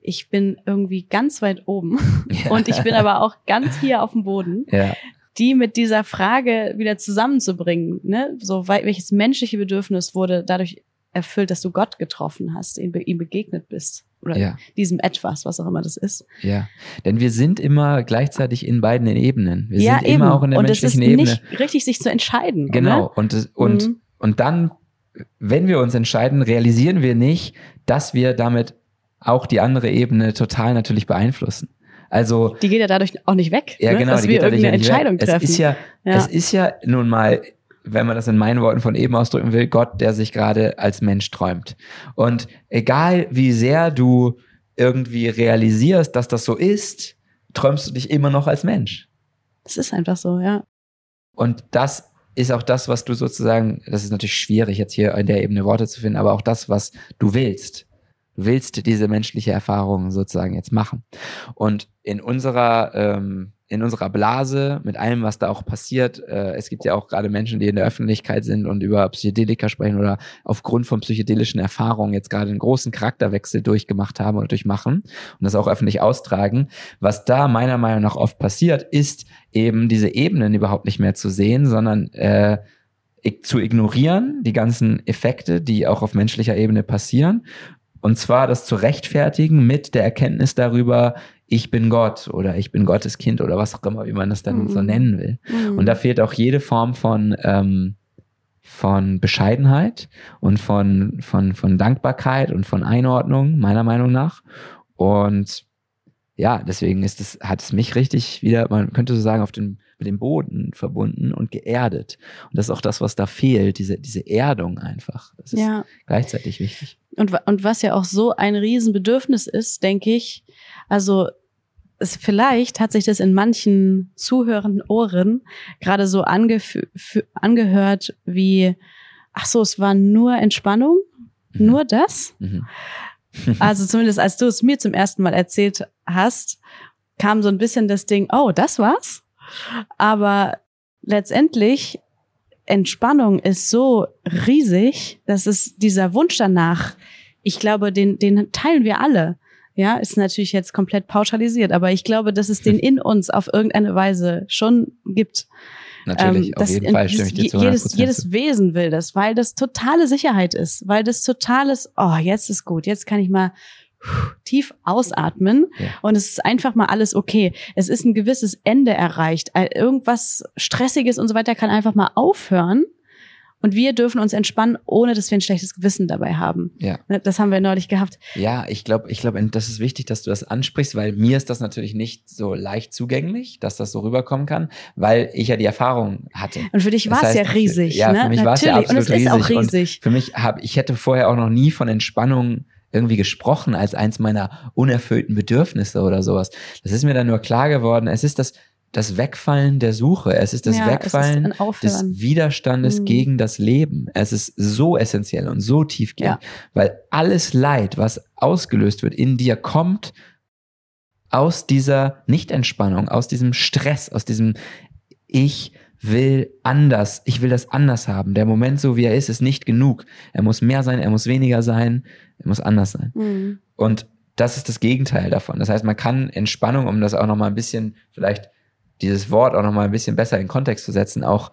Speaker 2: Ich bin irgendwie ganz weit oben (laughs) und ich bin aber auch ganz hier auf dem Boden.
Speaker 1: Ja,
Speaker 2: die mit dieser Frage wieder zusammenzubringen, ne? So welches menschliche Bedürfnis wurde dadurch erfüllt, dass du Gott getroffen hast, ihm, be ihm begegnet bist oder
Speaker 1: ja,
Speaker 2: diesem etwas, was auch immer das ist.
Speaker 1: ja. Denn wir sind immer gleichzeitig in beiden Ebenen. Wir
Speaker 2: ja,
Speaker 1: sind
Speaker 2: eben.
Speaker 1: immer auch in der
Speaker 2: und es ist
Speaker 1: menschlichen Ebene.
Speaker 2: nicht richtig, sich zu entscheiden.
Speaker 1: Genau. Und,
Speaker 2: Oder?
Speaker 1: und,
Speaker 2: Mhm.
Speaker 1: und dann, wenn wir uns entscheiden, realisieren wir nicht, dass wir damit auch die andere Ebene total natürlich beeinflussen. Also,
Speaker 2: die geht ja dadurch auch nicht weg,
Speaker 1: ja,
Speaker 2: ne?
Speaker 1: genau,
Speaker 2: dass
Speaker 1: die
Speaker 2: wir
Speaker 1: geht dadurch
Speaker 2: irgendeine
Speaker 1: ja nicht weg.
Speaker 2: Entscheidung treffen.
Speaker 1: Es ist ja,
Speaker 2: Ja.
Speaker 1: es ist ja nun mal, wenn man das in meinen Worten von eben ausdrücken will, Gott, der sich gerade als Mensch träumt. Und egal wie sehr du irgendwie realisierst, dass das so ist, träumst du dich immer noch als Mensch.
Speaker 2: das ist einfach so, ja.
Speaker 1: Und das ist auch das, was du sozusagen, das ist natürlich schwierig jetzt hier in der Ebene Worte zu finden, aber auch das, was du willst. Willst diese menschliche Erfahrung sozusagen jetzt machen. Und in unserer, ähm, in unserer Blase, mit allem, was da auch passiert, äh, es gibt ja auch gerade Menschen, die in der Öffentlichkeit sind und über Psychedelika sprechen oder aufgrund von psychedelischen Erfahrungen jetzt gerade einen großen Charakterwechsel durchgemacht haben oder durchmachen und das auch öffentlich austragen. Was da meiner Meinung nach oft passiert, ist eben diese Ebenen überhaupt nicht mehr zu sehen, sondern äh, zu ignorieren, die ganzen Effekte, die auch auf menschlicher Ebene passieren. Und zwar das zu rechtfertigen mit der Erkenntnis darüber, ich bin Gott oder ich bin Gottes Kind oder was auch immer, wie man das dann
Speaker 2: Mhm.
Speaker 1: so nennen will.
Speaker 2: Mhm.
Speaker 1: Und da fehlt auch jede Form von, ähm, von Bescheidenheit und von, von, von Dankbarkeit und von Einordnung, meiner Meinung nach. Und ja, deswegen ist es, hat es mich richtig wieder, man könnte so sagen, auf den, mit dem Boden verbunden und geerdet. Und das ist auch das, was da fehlt, diese, diese Erdung einfach. Das ist
Speaker 2: ja.
Speaker 1: gleichzeitig wichtig.
Speaker 2: Und, und was ja auch so ein Riesenbedürfnis ist, denke ich, also es, vielleicht hat sich das in manchen zuhörenden Ohren gerade so angehört wie, ach so, es war nur Entspannung,
Speaker 1: Mhm.
Speaker 2: nur das.
Speaker 1: Mhm. (laughs)
Speaker 2: Also zumindest als du es mir zum ersten Mal erzählt hast, kam so ein bisschen das Ding, oh, das war's. Aber letztendlich, Entspannung ist so riesig, dass es dieser Wunsch danach, ich glaube, den, den teilen wir alle. Ja, ist natürlich jetzt komplett pauschalisiert, aber ich glaube, dass es den (laughs) in uns auf irgendeine Weise schon gibt.
Speaker 1: Natürlich,
Speaker 2: Ähm,
Speaker 1: auf jeden Fall stimme ich dir zu 100%
Speaker 2: jedes, jedes Wesen will das, weil das totale Sicherheit ist, weil das totales, oh, jetzt ist gut, jetzt kann ich mal tief ausatmen
Speaker 1: Ja.
Speaker 2: und es ist einfach mal alles okay. Es ist ein gewisses Ende erreicht. All- Irgendwas Stressiges und so weiter kann einfach mal aufhören und wir dürfen uns entspannen, ohne dass wir ein schlechtes Gewissen dabei haben.
Speaker 1: Ja.
Speaker 2: Ne, Das haben wir neulich gehabt.
Speaker 1: Ja, ich glaube, ich glaube, das ist wichtig, dass du das ansprichst, weil mir ist das natürlich nicht so leicht zugänglich, dass das so rüberkommen kann, weil ich ja die Erfahrung hatte.
Speaker 2: Und für dich war es ja riesig.
Speaker 1: ja,
Speaker 2: ne?
Speaker 1: für mich war es ja
Speaker 2: Natürlich. Und es
Speaker 1: absolut
Speaker 2: ist auch
Speaker 1: riesig. Und
Speaker 2: riesig.
Speaker 1: Für mich habe, ich hätte vorher auch noch nie von Entspannung irgendwie gesprochen als eins meiner unerfüllten Bedürfnisse oder sowas. Das ist mir dann nur klar geworden. Es ist das, das Wegfallen der Suche. Es ist das ja, Wegfallen des Widerstandes mhm. gegen das Leben. Es ist so essentiell und so tiefgehend, ja. weil alles Leid, was ausgelöst wird in dir, kommt aus dieser Nichtentspannung, aus diesem Stress, aus diesem Ich will anders, ich will das anders haben. Der Moment, so wie er ist, ist nicht genug. Er muss mehr sein, er muss weniger sein, er muss anders sein. Mhm. Und das ist das Gegenteil davon. Das heißt, man kann Entspannung, um das auch nochmal ein bisschen, vielleicht dieses Wort auch nochmal ein bisschen besser in Kontext zu setzen, auch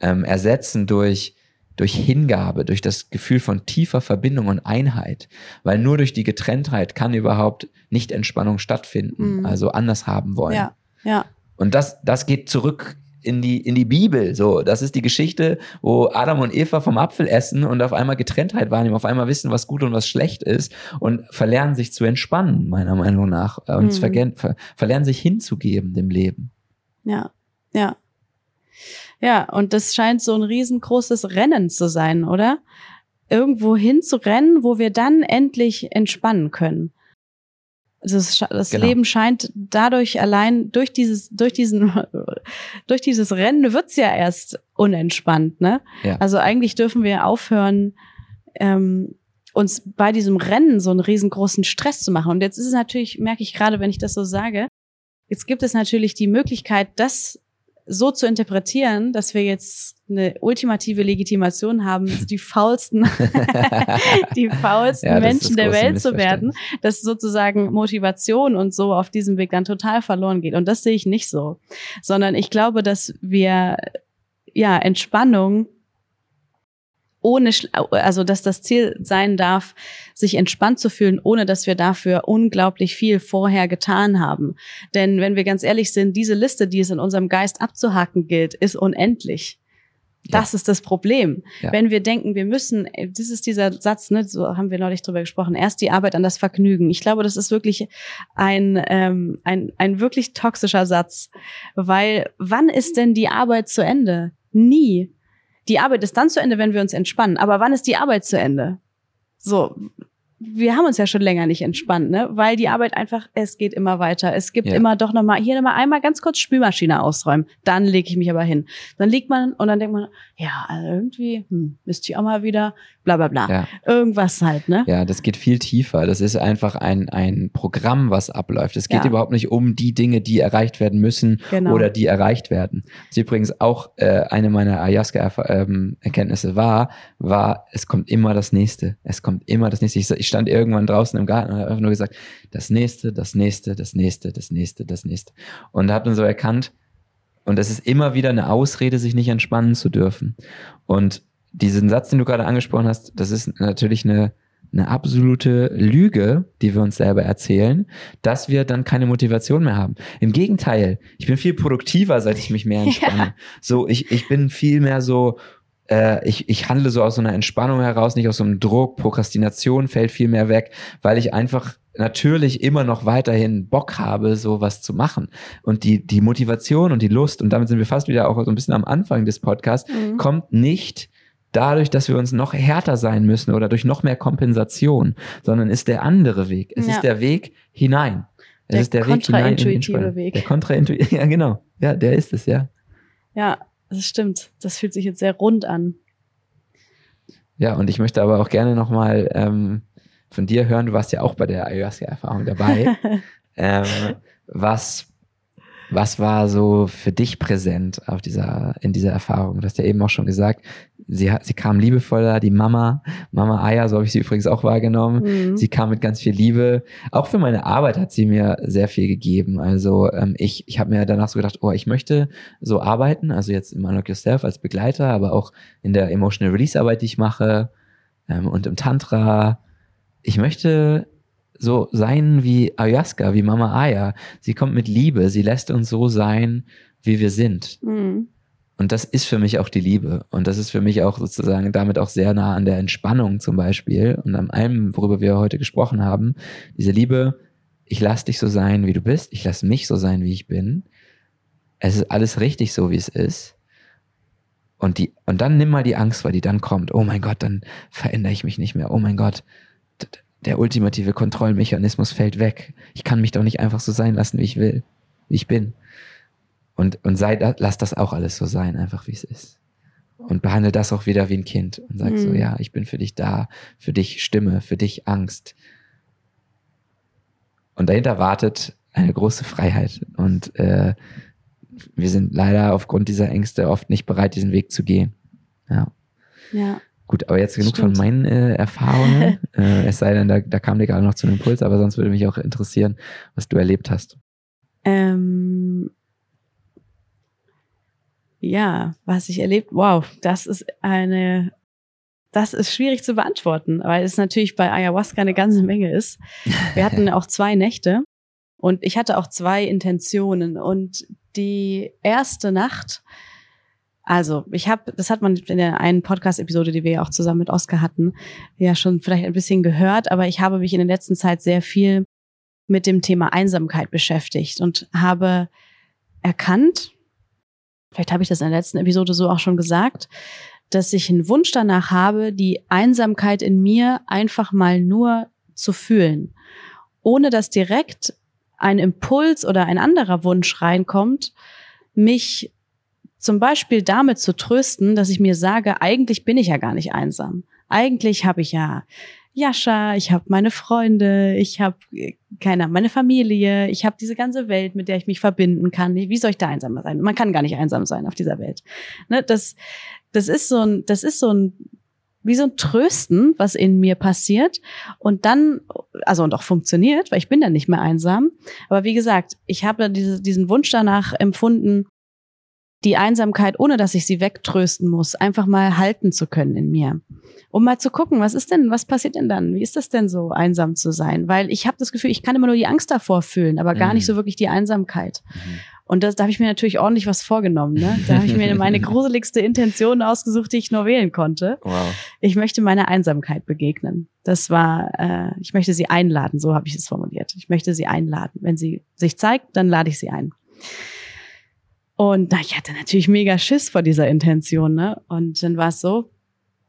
Speaker 1: ähm, ersetzen durch, durch Hingabe, durch das Gefühl von tiefer Verbindung und Einheit. Weil nur durch die Getrenntheit kann überhaupt nicht Entspannung stattfinden, mhm. also anders haben wollen.
Speaker 2: Ja, ja.
Speaker 1: Und das, das geht zurück in die, in die Bibel. So, das ist die Geschichte, wo Adam und Eva vom Apfel essen und auf einmal Getrenntheit wahrnehmen, auf einmal wissen, was gut und was schlecht ist und verlernen sich zu entspannen, meiner Meinung nach. Und mhm. ver verlernen sich hinzugeben dem Leben.
Speaker 2: Ja, ja. Ja, und das scheint so ein riesengroßes Rennen zu sein, oder? Irgendwo hinzurennen, wo wir dann endlich entspannen können. Das, das genau. Leben scheint dadurch allein durch dieses durch diesen (laughs) durch dieses Rennen wird's ja erst unentspannt, ne? Ja. Also eigentlich dürfen wir aufhören, ähm, uns bei diesem Rennen so einen riesengroßen Stress zu machen. Und jetzt ist es natürlich, merke ich gerade, wenn ich das so sage, jetzt gibt es natürlich die Möglichkeit, das so zu interpretieren, dass wir jetzt eine ultimative Legitimation haben, (laughs) die faulsten, (laughs) die faulsten ja, Menschen der Welt zu werden, dass sozusagen Motivation und so auf diesem Weg dann total verloren geht. Und das sehe ich nicht so, sondern ich glaube, dass wir ja Entspannung ohne, also dass das Ziel sein darf, sich entspannt zu fühlen, ohne dass wir dafür unglaublich viel vorher getan haben. Denn wenn wir ganz ehrlich sind, diese Liste, die es in unserem Geist abzuhaken gilt, ist unendlich. Das ja. ist das Problem. Ja. Wenn wir denken, wir müssen, das ist dieser Satz, ne, so haben wir neulich drüber gesprochen, erst die Arbeit an das Vergnügen. Ich glaube, das ist wirklich ein, ähm, ein, ein wirklich toxischer Satz. Weil wann ist denn die Arbeit zu Ende? Nie die Arbeit ist dann zu Ende, wenn wir uns entspannen. Aber wann ist die Arbeit zu Ende? So, wir haben uns ja schon länger nicht entspannt, ne? Weil die Arbeit einfach, es geht immer weiter. Es gibt ja. immer doch noch mal hier noch mal einmal ganz kurz Spülmaschine ausräumen. Dann lege ich mich aber hin. Dann liegt man und dann denkt man, ja, also irgendwie hm, müsste ich auch mal wieder bla bla bla. Ja. Irgendwas halt, ne?
Speaker 1: Ja, das geht viel tiefer. Das ist einfach ein, ein Programm, was abläuft. Es geht ja. überhaupt nicht um die Dinge, die erreicht werden müssen genau. oder die erreicht werden. Was übrigens auch äh, eine meiner Ayahuasca-Erkenntnisse ähm, war, war, es kommt immer das Nächste. Es kommt immer das Nächste. Ich, ich stand irgendwann draußen im Garten und habe einfach nur gesagt, das Nächste, das Nächste, das Nächste, das Nächste, das Nächste. Und habe dann so erkannt, und das ist immer wieder eine Ausrede, sich nicht entspannen zu dürfen. Und diesen Satz, den du gerade angesprochen hast, das ist natürlich eine, eine absolute Lüge, die wir uns selber erzählen, dass wir dann keine Motivation mehr haben. Im Gegenteil, ich bin viel produktiver, seit ich mich mehr (laughs) entspanne. Ja. So, ich, ich bin viel mehr so, äh, ich, ich handle so aus so einer Entspannung heraus, nicht aus so einem Druck. Prokrastination fällt viel mehr weg, weil ich einfach natürlich immer noch weiterhin Bock habe, so was zu machen. Und die, die Motivation und die Lust, und damit sind wir fast wieder auch so ein bisschen am Anfang des Podcasts, mhm. kommt nicht dadurch, dass wir uns noch härter sein müssen oder durch noch mehr Kompensation, sondern ist der andere Weg. Es ja. ist der Weg hinein. Es der ist der Weg hinein in den Weg. Der kontraintuitive, (laughs) ja genau. Ja, der ist es, ja.
Speaker 2: Ja, das stimmt. Das fühlt sich jetzt sehr rund an.
Speaker 1: Ja, und ich möchte aber auch gerne nochmal ähm, von dir hören, du warst ja auch bei der Ayahuasca-Erfahrung dabei. (laughs) ähm, was was war so für dich präsent auf dieser, in dieser Erfahrung? Du hast ja eben auch schon gesagt, sie, sie kam liebevoller, die Mama, Mama Aya, so habe ich sie übrigens auch wahrgenommen. Mhm. Sie kam mit ganz viel Liebe. Auch für meine Arbeit hat sie mir sehr viel gegeben. Also ähm, ich, ich habe mir danach so gedacht, oh, ich möchte so arbeiten, also jetzt im Unlock Yourself als Begleiter, aber auch in der Emotional Release Arbeit, die ich mache ähm, und im Tantra. Ich möchte so sein wie Ayahuasca, wie Mama Aya. Sie kommt mit Liebe, sie lässt uns so sein, wie wir sind. Mhm. Und das ist für mich auch die Liebe. Und das ist für mich auch sozusagen damit auch sehr nah an der Entspannung zum Beispiel und an allem, worüber wir heute gesprochen haben. Diese Liebe, ich lass dich so sein, wie du bist. Ich lass mich so sein, wie ich bin. Es ist alles richtig so, wie es ist. Und die, und dann nimm mal die Angst, weil die dann kommt. Oh mein Gott, dann verändere ich mich nicht mehr. Oh mein Gott, der ultimative Kontrollmechanismus fällt weg. Ich kann mich doch nicht einfach so sein lassen, wie ich will, wie ich bin. Und, und sei, lass das auch alles so sein, einfach wie es ist. Und behandle das auch wieder wie ein Kind und sag mhm. so, ja, ich bin für dich da, für dich Stimme, für dich Angst. Und dahinter wartet eine große Freiheit. Und äh, wir sind leider aufgrund dieser Ängste oft nicht bereit, diesen Weg zu gehen. Ja.
Speaker 2: Ja.
Speaker 1: Gut, aber jetzt genug Stimmt. von meinen äh, Erfahrungen. (laughs) äh, es sei denn, da, da kam dir gerade noch zu einem Impuls, aber sonst würde mich auch interessieren, was du erlebt hast.
Speaker 2: Ähm, ja, was ich erlebt, wow, das ist eine, das ist schwierig zu beantworten, weil es natürlich bei Ayahuasca eine ganze Menge ist. Wir hatten (laughs) auch zwei Nächte und ich hatte auch zwei Intentionen und die erste Nacht, also ich habe, das hat man in der einen Podcast-Episode, die wir ja auch zusammen mit Oscar hatten, ja schon vielleicht ein bisschen gehört, aber ich habe mich in der letzten Zeit sehr viel mit dem Thema Einsamkeit beschäftigt und habe erkannt, vielleicht habe ich das in der letzten Episode so auch schon gesagt, dass ich einen Wunsch danach habe, die Einsamkeit in mir einfach mal nur zu fühlen, ohne dass direkt ein Impuls oder ein anderer Wunsch reinkommt, mich zum Beispiel damit zu trösten, dass ich mir sage, eigentlich bin ich ja gar nicht einsam. Eigentlich habe ich ja Jascha, ich habe meine Freunde, ich habe keine meine Familie, ich habe diese ganze Welt, mit der ich mich verbinden kann. Wie soll ich da einsam sein? Man kann gar nicht einsam sein auf dieser Welt. Ne, das, das ist so ein, das ist so ein wie so ein Trösten, was in mir passiert und dann, also und auch funktioniert, weil ich bin dann nicht mehr einsam. Aber wie gesagt, ich habe diese, diesen Wunsch danach empfunden, die Einsamkeit, ohne dass ich sie wegtrösten muss, einfach mal halten zu können in mir. Um mal zu gucken, was ist denn, was passiert denn dann? Wie ist das denn so, einsam zu sein? Weil ich habe das Gefühl, ich kann immer nur die Angst davor fühlen, aber gar mhm. nicht so wirklich die Einsamkeit. Mhm. Und das, da habe ich mir natürlich ordentlich was vorgenommen. Ne? Da habe ich mir meine (laughs) gruseligste Intention ausgesucht, die ich nur wählen konnte. Wow. Ich möchte meiner Einsamkeit begegnen. Das war, äh, ich möchte sie einladen, so habe ich es formuliert. Ich möchte sie einladen. Wenn sie sich zeigt, dann lade ich sie ein. Und na, ich hatte natürlich mega Schiss vor dieser Intention, ne? Und dann war es so,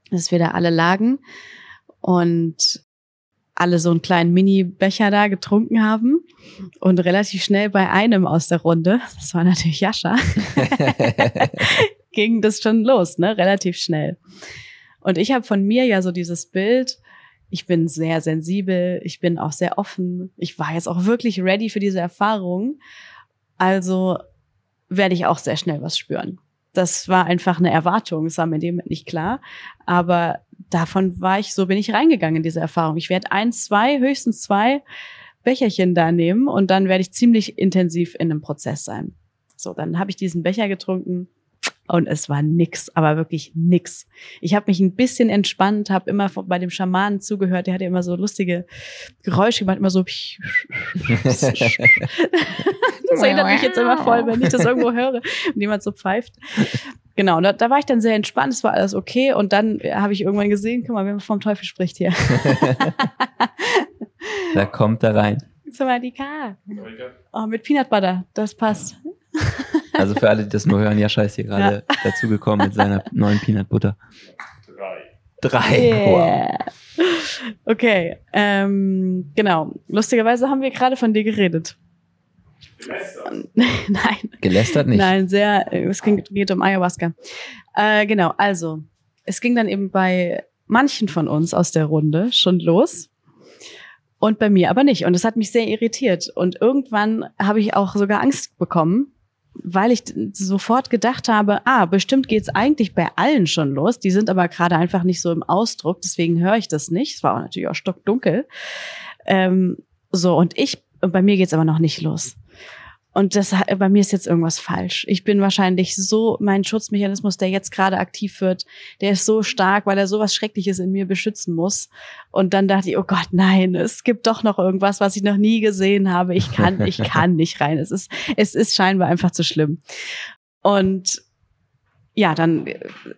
Speaker 2: dass wir da alle lagen und alle so einen kleinen Mini-Becher da getrunken haben und relativ schnell bei einem aus der Runde, das war natürlich Jascha, (laughs) ging das schon los, ne? Relativ schnell. Und ich habe von mir ja so dieses Bild, ich bin sehr sensibel, ich bin auch sehr offen, ich war jetzt auch wirklich ready für diese Erfahrung. Also werde ich auch sehr schnell was spüren. Das war einfach eine Erwartung, das war mir dem nicht klar. Aber davon war ich, so bin ich reingegangen in diese Erfahrung. Ich werde eins, zwei, höchstens zwei Becherchen da nehmen und dann werde ich ziemlich intensiv in einem Prozess sein. So, dann habe ich diesen Becher getrunken, und es war nix, aber wirklich nix. Ich habe mich ein bisschen entspannt, habe immer bei dem Schamanen zugehört. Der hatte immer so lustige Geräusche gemacht, immer so. (laughs) das erinnert mich jetzt immer voll, wenn ich das irgendwo höre und jemand so pfeift. Genau, da, da war ich dann sehr entspannt, es war alles okay. Und dann habe ich irgendwann gesehen, guck mal, wer vom Teufel spricht hier. (laughs)
Speaker 1: da kommt er rein.
Speaker 2: Sawadika. Oh, mit Peanut Butter, das passt.
Speaker 1: Also für alle, die das nur hören, Jascha ist hier gerade ja. (laughs) dazugekommen mit seiner neuen Peanut Butter. Drei. Drei. Yeah.
Speaker 2: Wow. Okay, ähm, genau. Lustigerweise haben wir gerade von dir geredet.
Speaker 1: Gelästert. (laughs) Nein. Gelästert nicht.
Speaker 2: Nein, sehr, es geht um Ayahuasca. Äh, genau, also, es ging dann eben bei manchen von uns aus der Runde schon los. Und bei mir aber nicht. Und das hat mich sehr irritiert. Und irgendwann habe ich auch sogar Angst bekommen, weil ich sofort gedacht habe, ah, bestimmt geht's eigentlich bei allen schon los. Die sind aber gerade einfach nicht so im Ausdruck, deswegen höre ich das nicht. Es war auch natürlich auch stockdunkel. Ähm, so, und ich, bei mir geht's aber noch nicht los. Und das, bei mir ist jetzt irgendwas falsch. Ich bin wahrscheinlich so, mein Schutzmechanismus, der jetzt gerade aktiv wird, der ist so stark, weil er sowas Schreckliches in mir beschützen muss. Und dann dachte ich, oh Gott, nein, es gibt doch noch irgendwas, was ich noch nie gesehen habe. Ich kann, ich (laughs) kann nicht rein. Es ist, es ist scheinbar einfach zu schlimm. Und ja, dann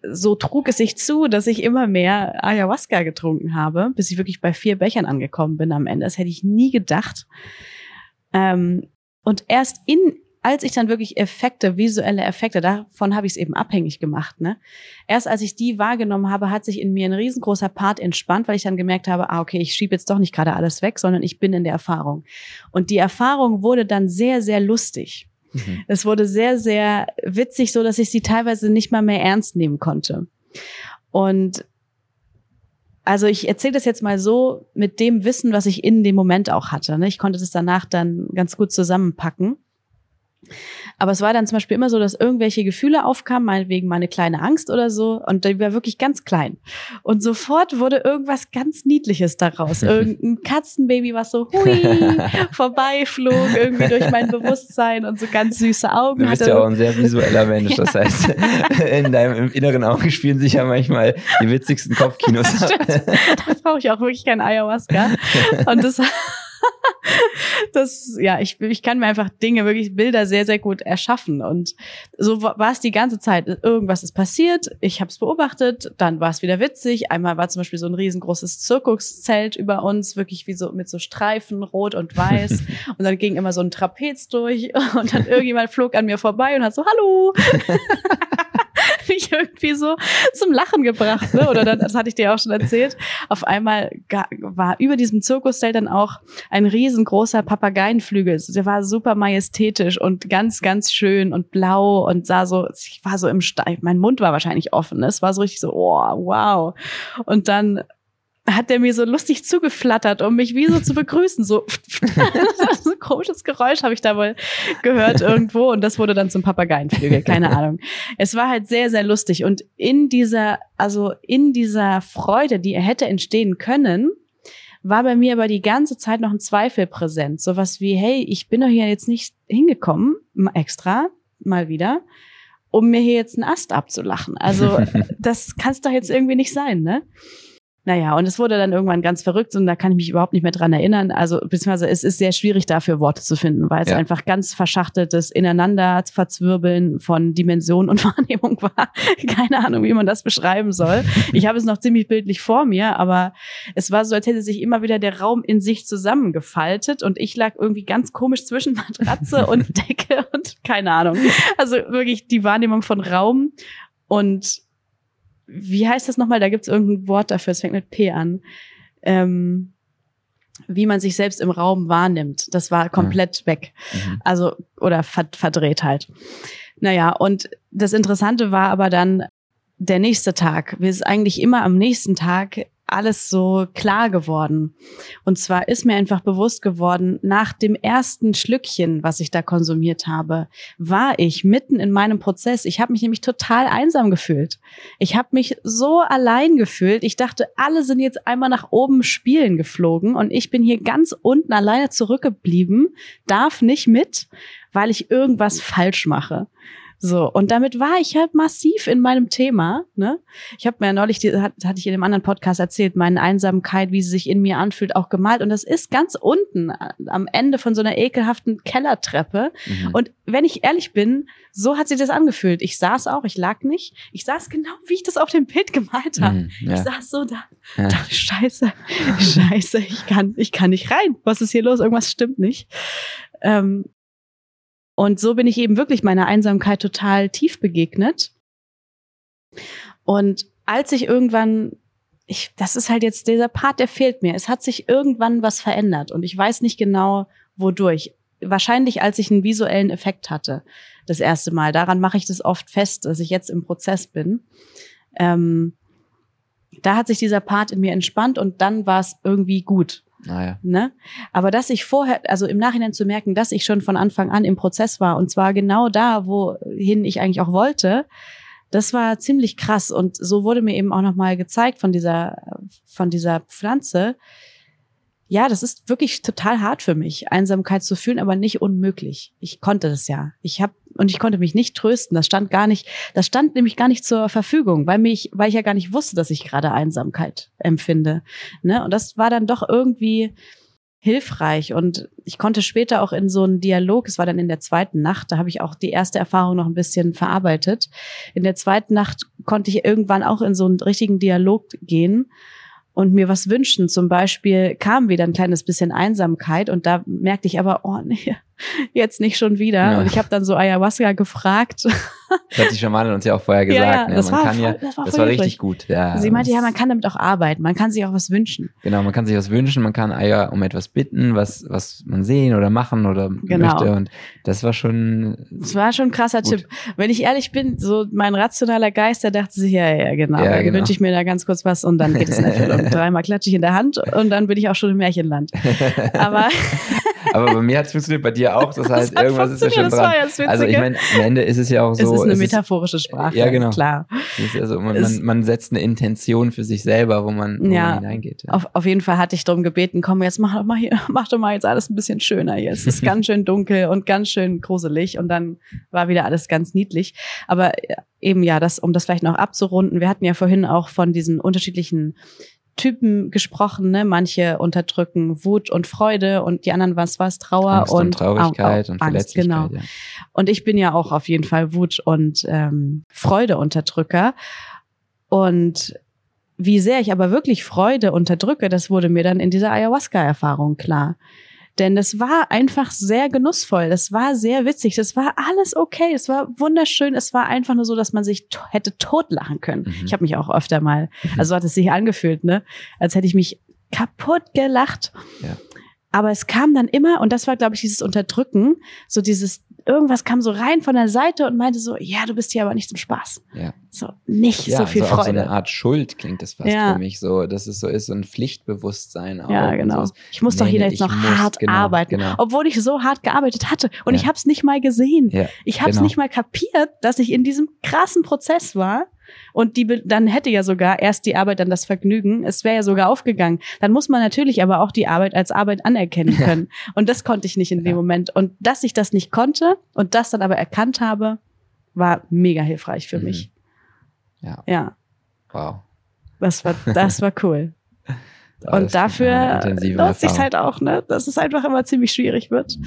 Speaker 2: so trug es sich zu, dass ich immer mehr Ayahuasca getrunken habe, bis ich wirklich bei vier Bechern angekommen bin am Ende. Das hätte ich nie gedacht. Ähm, und erst in als ich dann wirklich Effekte, visuelle Effekte, davon habe ich es eben abhängig gemacht. Ne? Erst als ich die wahrgenommen habe, hat sich in mir ein riesengroßer Part entspannt, weil ich dann gemerkt habe, ah, okay, ich schiebe jetzt doch nicht gerade alles weg, sondern ich bin in der Erfahrung. Und die Erfahrung wurde dann sehr, sehr lustig. Mhm. Es wurde sehr, sehr witzig, so dass ich sie teilweise nicht mal mehr ernst nehmen konnte. Und also ich erzähle das jetzt mal so mit dem Wissen, was ich in dem Moment auch hatte. Ne? Ich konnte das danach dann ganz gut zusammenpacken. Aber es war dann zum Beispiel immer so, dass irgendwelche Gefühle aufkamen, meinetwegen meine kleine Angst oder so, und die war wirklich ganz klein. Und sofort wurde irgendwas ganz Niedliches daraus. (laughs) Irgendein Katzenbaby, was so hui (laughs) vorbeiflog, irgendwie durch mein Bewusstsein und so ganz süße Augen
Speaker 1: du bist
Speaker 2: hatte.
Speaker 1: ja auch ein sehr visueller Mensch. Das (laughs) heißt, in deinem inneren Auge spielen sich ja manchmal die witzigsten Kopfkinos.
Speaker 2: da brauche ich auch wirklich kein Ayahuasca. Und das (laughs) das, ja, ich, ich kann mir einfach Dinge, wirklich Bilder sehr, sehr gut erschaffen. Und so war es die ganze Zeit. Irgendwas ist passiert, ich habe es beobachtet, dann war es wieder witzig. Einmal war zum Beispiel so ein riesengroßes Zirkuszelt über uns, wirklich wie so mit so Streifen, rot und weiß. (laughs) und dann ging immer so ein Trapez durch (laughs) und dann irgendjemand flog an mir vorbei und hat so, hallo. (laughs) mich irgendwie so zum Lachen gebracht, ne? Oder dann, das hatte ich dir auch schon erzählt. Auf einmal war über diesem Zirkuszelt dann auch ein riesengroßer Papageienflügel. Der war super majestätisch und ganz, ganz schön und blau und sah so, ich war so im Steif, mein Mund war wahrscheinlich offen. Es war so richtig so, oh, wow. Und dann hat der mir so lustig zugeflattert, um mich wie so zu begrüßen. So, (laughs) so ein komisches Geräusch habe ich da wohl gehört irgendwo und das wurde dann zum Papageienflügel, keine (laughs) Ahnung. Es war halt sehr, sehr lustig und in dieser, also in dieser Freude, die er hätte entstehen können, war bei mir aber die ganze Zeit noch ein Zweifel präsent. Sowas wie, hey, ich bin doch hier jetzt nicht hingekommen, extra, mal wieder, um mir hier jetzt einen Ast abzulachen. Also, (laughs) das kann es doch jetzt irgendwie nicht sein, ne? Naja, und es wurde dann irgendwann ganz verrückt und da kann ich mich überhaupt nicht mehr dran erinnern. Also, beziehungsweise es ist sehr schwierig dafür Worte zu finden, weil es ja. einfach ganz verschachteltes Ineinander verzwirbeln von Dimension und (laughs) Wahrnehmung war. Keine Ahnung, wie man das beschreiben soll. (laughs) Ich habe es noch ziemlich bildlich vor mir, aber es war so, als hätte sich immer wieder der Raum in sich zusammengefaltet und ich lag irgendwie ganz komisch zwischen (laughs) Matratze und Decke und keine Ahnung. Also wirklich die Wahrnehmung von Raum und wie heißt das nochmal? Da gibt es irgendein Wort dafür, es fängt mit P an. Ähm, wie man sich selbst im Raum wahrnimmt. Das war komplett ja. weg. Mhm. Also, oder verdreht halt. Naja, und das Interessante war aber dann der nächste Tag. Wir sind eigentlich immer am nächsten Tag alles so klar geworden. Und zwar ist mir einfach bewusst geworden, nach dem ersten Schlückchen, was ich da konsumiert habe, war ich mitten in meinem Prozess. Ich habe mich nämlich total einsam gefühlt. Ich habe mich so allein gefühlt. Ich dachte, alle sind jetzt einmal nach oben spielen geflogen und ich bin hier ganz unten alleine zurückgeblieben, darf nicht mit, weil ich irgendwas falsch mache. So, und damit war ich halt massiv in meinem Thema. Ne? Ich habe mir ja neulich, die, hat, hatte ich in einem anderen Podcast erzählt, meine Einsamkeit, wie sie sich in mir anfühlt, auch gemalt. Und das ist ganz unten äh, am Ende von so einer ekelhaften Kellertreppe. Mhm. Und wenn ich ehrlich bin, so hat sich das angefühlt. Ich saß auch, ich lag nicht. Ich saß genau, wie ich das auf dem Bild gemalt habe. Mhm, ja. Ich saß so da. Ja. Dachte, scheiße, scheiße, ich kann, ich kann nicht rein. Was ist hier los? Irgendwas stimmt nicht. Ähm, und so bin ich eben wirklich meiner Einsamkeit total tief begegnet. Und als ich irgendwann, ich, das ist halt jetzt dieser Part, der fehlt mir. Es hat sich irgendwann was verändert und ich weiß nicht genau, wodurch. Wahrscheinlich, als ich einen visuellen Effekt hatte, das erste Mal. Daran mache ich das oft fest, dass ich jetzt im Prozess bin. Ähm, da hat sich dieser Part in mir entspannt und dann war es irgendwie gut.
Speaker 1: Naja.
Speaker 2: Ne? Aber dass ich vorher, also im Nachhinein zu merken, dass ich schon von Anfang an im Prozess war und zwar genau da, wohin ich eigentlich auch wollte, das war ziemlich krass. Und so wurde mir eben auch nochmal gezeigt von dieser, von dieser Pflanze. Ja, das ist wirklich total hart für mich, Einsamkeit zu fühlen, aber nicht unmöglich. Ich konnte das ja. Ich habe und ich konnte mich nicht trösten. Das stand gar nicht, das stand nämlich gar nicht zur Verfügung, weil mich, weil ich ja gar nicht wusste, dass ich gerade Einsamkeit empfinde. Ne? Und das war dann doch irgendwie hilfreich und ich konnte später auch in so einen Dialog, es war dann in der zweiten Nacht, da habe ich auch die erste Erfahrung noch ein bisschen verarbeitet. In der zweiten Nacht konnte ich irgendwann auch in so einen richtigen Dialog gehen und mir was wünschen. Zum Beispiel kam wieder ein kleines bisschen Einsamkeit und da merkte ich aber, oh nee, jetzt nicht schon wieder.
Speaker 1: Ja.
Speaker 2: Und ich habe dann so Ayahuasca gefragt.
Speaker 1: Das hat die Schamanin uns ja auch vorher (laughs) gesagt.
Speaker 2: Ja,
Speaker 1: ne?
Speaker 2: das
Speaker 1: man
Speaker 2: war
Speaker 1: kann
Speaker 2: voll-
Speaker 1: ja,
Speaker 2: das war
Speaker 1: das war richtig gut. Ja,
Speaker 2: Sie meinte, ja, man kann damit auch arbeiten, man kann sich auch was wünschen.
Speaker 1: Genau, man kann sich was wünschen, man kann Eier um etwas bitten, was, was man sehen oder machen oder
Speaker 2: Genau.
Speaker 1: möchte. Und das war schon
Speaker 2: Das war schon ein krasser
Speaker 1: Gut.
Speaker 2: Tipp. Wenn ich ehrlich bin, so mein rationaler Geist, der dachte sich, ja, ja, genau.
Speaker 1: Ja,
Speaker 2: dann
Speaker 1: genau.
Speaker 2: wünsche ich mir da ganz kurz was und dann geht es (laughs) in Erfüllung. Dreimal klatsche ich in der Hand und dann bin ich auch schon im Märchenland. (laughs) Aber
Speaker 1: Aber bei mir hat es funktioniert, bei dir auch. (laughs) Das heißt,
Speaker 2: hat
Speaker 1: irgendwas ist ja schon
Speaker 2: das
Speaker 1: dran.
Speaker 2: das.
Speaker 1: Also ich meine, am Ende ist es ja auch so.
Speaker 2: es ist eine
Speaker 1: es
Speaker 2: metaphorische Sprache.
Speaker 1: Ja, genau.
Speaker 2: Klar.
Speaker 1: also, man, man, man setzt eine Intention für sich selber, wo man, wo
Speaker 2: Ja.
Speaker 1: man hineingeht. Ja.
Speaker 2: Auf, auf jeden Fall hatte ich darum gebeten, komm, jetzt mach, doch mal hier, (laughs) mach doch mal jetzt alles ein bisschen schöner hier. Es ist (laughs) ganz schön dunkel und ganz schön gruselig und dann war wieder alles ganz niedlich. Aber äh, eben ja, das, um das vielleicht noch abzurunden, wir hatten ja vorhin auch von diesen unterschiedlichen Typen gesprochen, ne? Manche unterdrücken Wut und Freude und die anderen was was Trauer
Speaker 1: Angst und,
Speaker 2: und
Speaker 1: Traurigkeit
Speaker 2: Au- au-
Speaker 1: und
Speaker 2: Angst, genau.
Speaker 1: Ja.
Speaker 2: Und ich bin ja auch auf jeden Fall Wut- und ähm, Freude-Unterdrücker. Und wie sehr ich aber wirklich Freude unterdrücke, das wurde mir dann in dieser Ayahuasca-Erfahrung klar. Denn das war einfach sehr genussvoll. Das war sehr witzig. Das war alles okay. Es war wunderschön. Es war einfach nur so, dass man sich hätte totlachen können.
Speaker 1: Mhm.
Speaker 2: Ich habe mich auch öfter mal, also so hat es sich angefühlt, ne? Als hätte ich mich kaputt gelacht.
Speaker 1: Ja.
Speaker 2: Aber es kam dann immer, und das war, glaube ich, dieses Unterdrücken, so dieses, irgendwas kam so rein von der Seite und meinte so, ja, du bist hier aber nicht zum Spaß.
Speaker 1: Ja.
Speaker 2: So, nicht
Speaker 1: Ja,
Speaker 2: so viel
Speaker 1: so auch so
Speaker 2: Freude.
Speaker 1: eine Art Schuld klingt das fast
Speaker 2: Ja.
Speaker 1: für mich so, dass es so ist, so ein Pflichtbewusstsein auch.
Speaker 2: ja, genau. Ich muss doch
Speaker 1: Nee,
Speaker 2: hier
Speaker 1: nee,
Speaker 2: jetzt noch
Speaker 1: muss,
Speaker 2: hart
Speaker 1: genau,
Speaker 2: arbeiten.
Speaker 1: genau.
Speaker 2: Obwohl ich so hart gearbeitet hatte. Und
Speaker 1: Ja.
Speaker 2: ich habe es nicht mal gesehen.
Speaker 1: Ja,
Speaker 2: Ich habe es
Speaker 1: genau.
Speaker 2: nicht mal kapiert, dass ich in diesem krassen Prozess war. Und die, dann hätte ja sogar erst die Arbeit dann das Vergnügen. Es wäre ja sogar aufgegangen. Dann muss man natürlich aber auch die Arbeit als Arbeit anerkennen (laughs) können. Und das konnte ich nicht in dem
Speaker 1: Ja.
Speaker 2: Moment. Und dass ich das nicht konnte und das dann aber erkannt habe, war mega hilfreich für
Speaker 1: Mhm.
Speaker 2: mich.
Speaker 1: Ja,
Speaker 2: Ja,
Speaker 1: wow.
Speaker 2: das war, das war cool.
Speaker 1: Das (laughs)
Speaker 2: Und dafür lohnt sich halt auch, ne, dass es einfach immer ziemlich schwierig wird.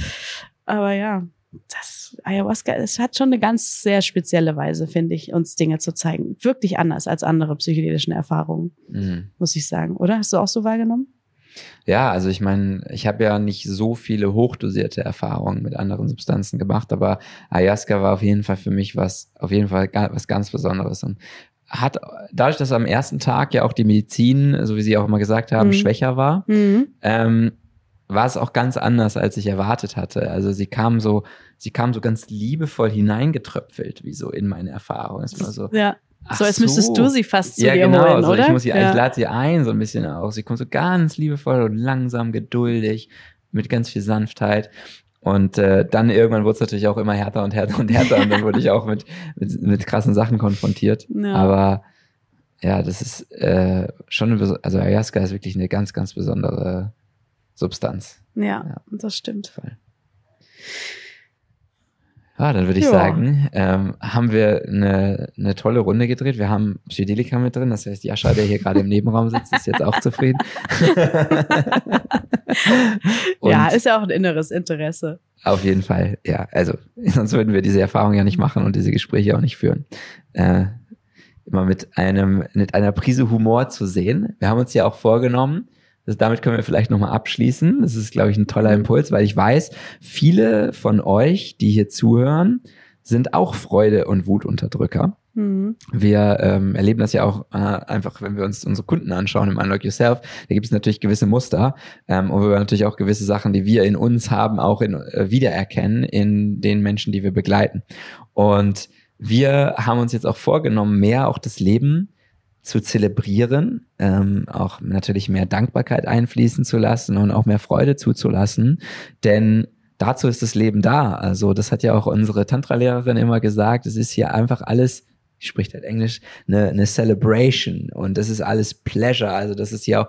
Speaker 2: Aber ja, das Ayahuasca, es hat schon eine ganz sehr spezielle Weise, finde ich, uns Dinge zu zeigen. Wirklich anders als andere psychedelischen Erfahrungen,
Speaker 1: Mhm.
Speaker 2: muss ich sagen. Oder? Hast du auch so wahrgenommen?
Speaker 1: Ja, also ich meine, ich habe ja nicht so viele hochdosierte Erfahrungen mit anderen Substanzen gemacht, aber Ayahuasca war auf jeden Fall für mich was, auf jeden Fall was ganz Besonderes und hat dadurch, dass am ersten Tag ja auch die Medizin, so wie Sie auch immer gesagt haben,
Speaker 2: Mhm.
Speaker 1: schwächer war,
Speaker 2: Mhm.
Speaker 1: ähm, war es auch ganz anders, als ich erwartet hatte. Also sie kam so, sie kam so ganz liebevoll hineingetröpfelt, wie so in meine Erfahrung. Es war so,
Speaker 2: Ja, so als müsstest du sie fast zu
Speaker 1: ja,
Speaker 2: dir
Speaker 1: genau.
Speaker 2: holen,
Speaker 1: so,
Speaker 2: oder?
Speaker 1: Ich, muss sie,
Speaker 2: ja.
Speaker 1: ich lade sie ein, so ein bisschen auch. Sie kommt so ganz liebevoll und langsam, geduldig, mit ganz viel Sanftheit. Und äh, dann irgendwann wurde es natürlich auch immer härter und härter und härter. und dann wurde ich (laughs) auch mit, mit, mit krassen Sachen konfrontiert.
Speaker 2: Ja.
Speaker 1: Aber ja, das ist äh, schon, also Ayahuasca ist wirklich eine ganz, ganz besondere Substanz.
Speaker 2: ja,
Speaker 1: Ja.
Speaker 2: das stimmt.
Speaker 1: Voll. Ja, dann würde ich
Speaker 2: Ja.
Speaker 1: sagen, ähm, haben wir eine, eine tolle Runde gedreht. Wir haben Psychedelika mit drin, das heißt, Jascha, der hier gerade im Nebenraum sitzt, ist jetzt auch zufrieden. (laughs)
Speaker 2: Ja, ist ja auch ein inneres Interesse.
Speaker 1: auf jeden Fall, ja. Also, (laughs) sonst würden wir diese Erfahrung ja nicht machen und diese Gespräche auch nicht führen. Äh, immer mit einem, mit einer Prise Humor zu sehen. Wir haben uns ja auch vorgenommen, das, damit können wir vielleicht nochmal abschließen. Das ist, glaube ich, ein toller Impuls, weil ich weiß, viele von euch, die hier zuhören, sind auch Freude- und Wutunterdrücker.
Speaker 2: Mhm.
Speaker 1: Wir ähm, erleben das ja auch äh, einfach, wenn wir uns unsere Kunden anschauen im Unlock Yourself. Da gibt es natürlich gewisse Muster ähm, und wir natürlich auch gewisse Sachen, die wir in uns haben, auch in, äh, wiedererkennen in den Menschen, die wir begleiten. Und wir haben uns jetzt auch vorgenommen, mehr auch das Leben zu zelebrieren, ähm, auch natürlich mehr Dankbarkeit einfließen zu lassen und auch mehr Freude zuzulassen, denn dazu ist das Leben da. Also das hat ja auch unsere Tantra-Lehrerin immer gesagt, es ist hier einfach alles, ich spricht halt Englisch, eine, eine Celebration und das ist alles Pleasure, also das ist ja auch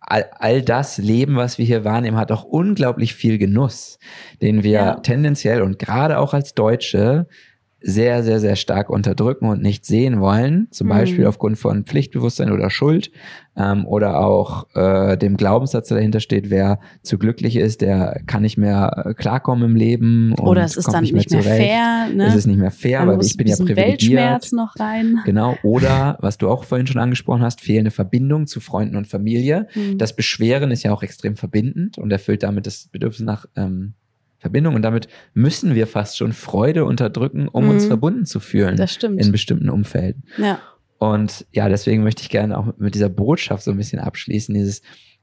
Speaker 1: all, all das Leben, was wir hier wahrnehmen, hat auch unglaublich viel Genuss, den wir
Speaker 2: Ja.
Speaker 1: tendenziell und gerade auch als Deutsche sehr, sehr, sehr stark unterdrücken und nicht sehen wollen, zum
Speaker 2: Mhm.
Speaker 1: Beispiel aufgrund von Pflichtbewusstsein oder Schuld ähm, oder auch äh, dem Glaubenssatz, der dahinter steht, wer zu glücklich ist, der kann nicht mehr äh, klarkommen im Leben
Speaker 2: Oder es ist dann nicht mehr,
Speaker 1: zurecht.
Speaker 2: fair, ne?
Speaker 1: Es ist nicht mehr fair,
Speaker 2: Dann
Speaker 1: weil ich bin ja privilegiert.
Speaker 2: Weltschmerz noch rein.
Speaker 1: Genau. Oder, was du auch vorhin schon angesprochen hast, fehlende Verbindung zu Freunden und Familie.
Speaker 2: Mhm.
Speaker 1: Das Beschweren ist ja auch extrem verbindend und erfüllt damit das Bedürfnis nach, ähm, Verbindung und damit müssen wir fast schon Freude unterdrücken, um
Speaker 2: Mhm.
Speaker 1: uns verbunden zu fühlen
Speaker 2: Das stimmt.
Speaker 1: in bestimmten Umfelden.
Speaker 2: Ja.
Speaker 1: Und ja, deswegen möchte ich gerne auch mit dieser Botschaft so ein bisschen abschließen, dieses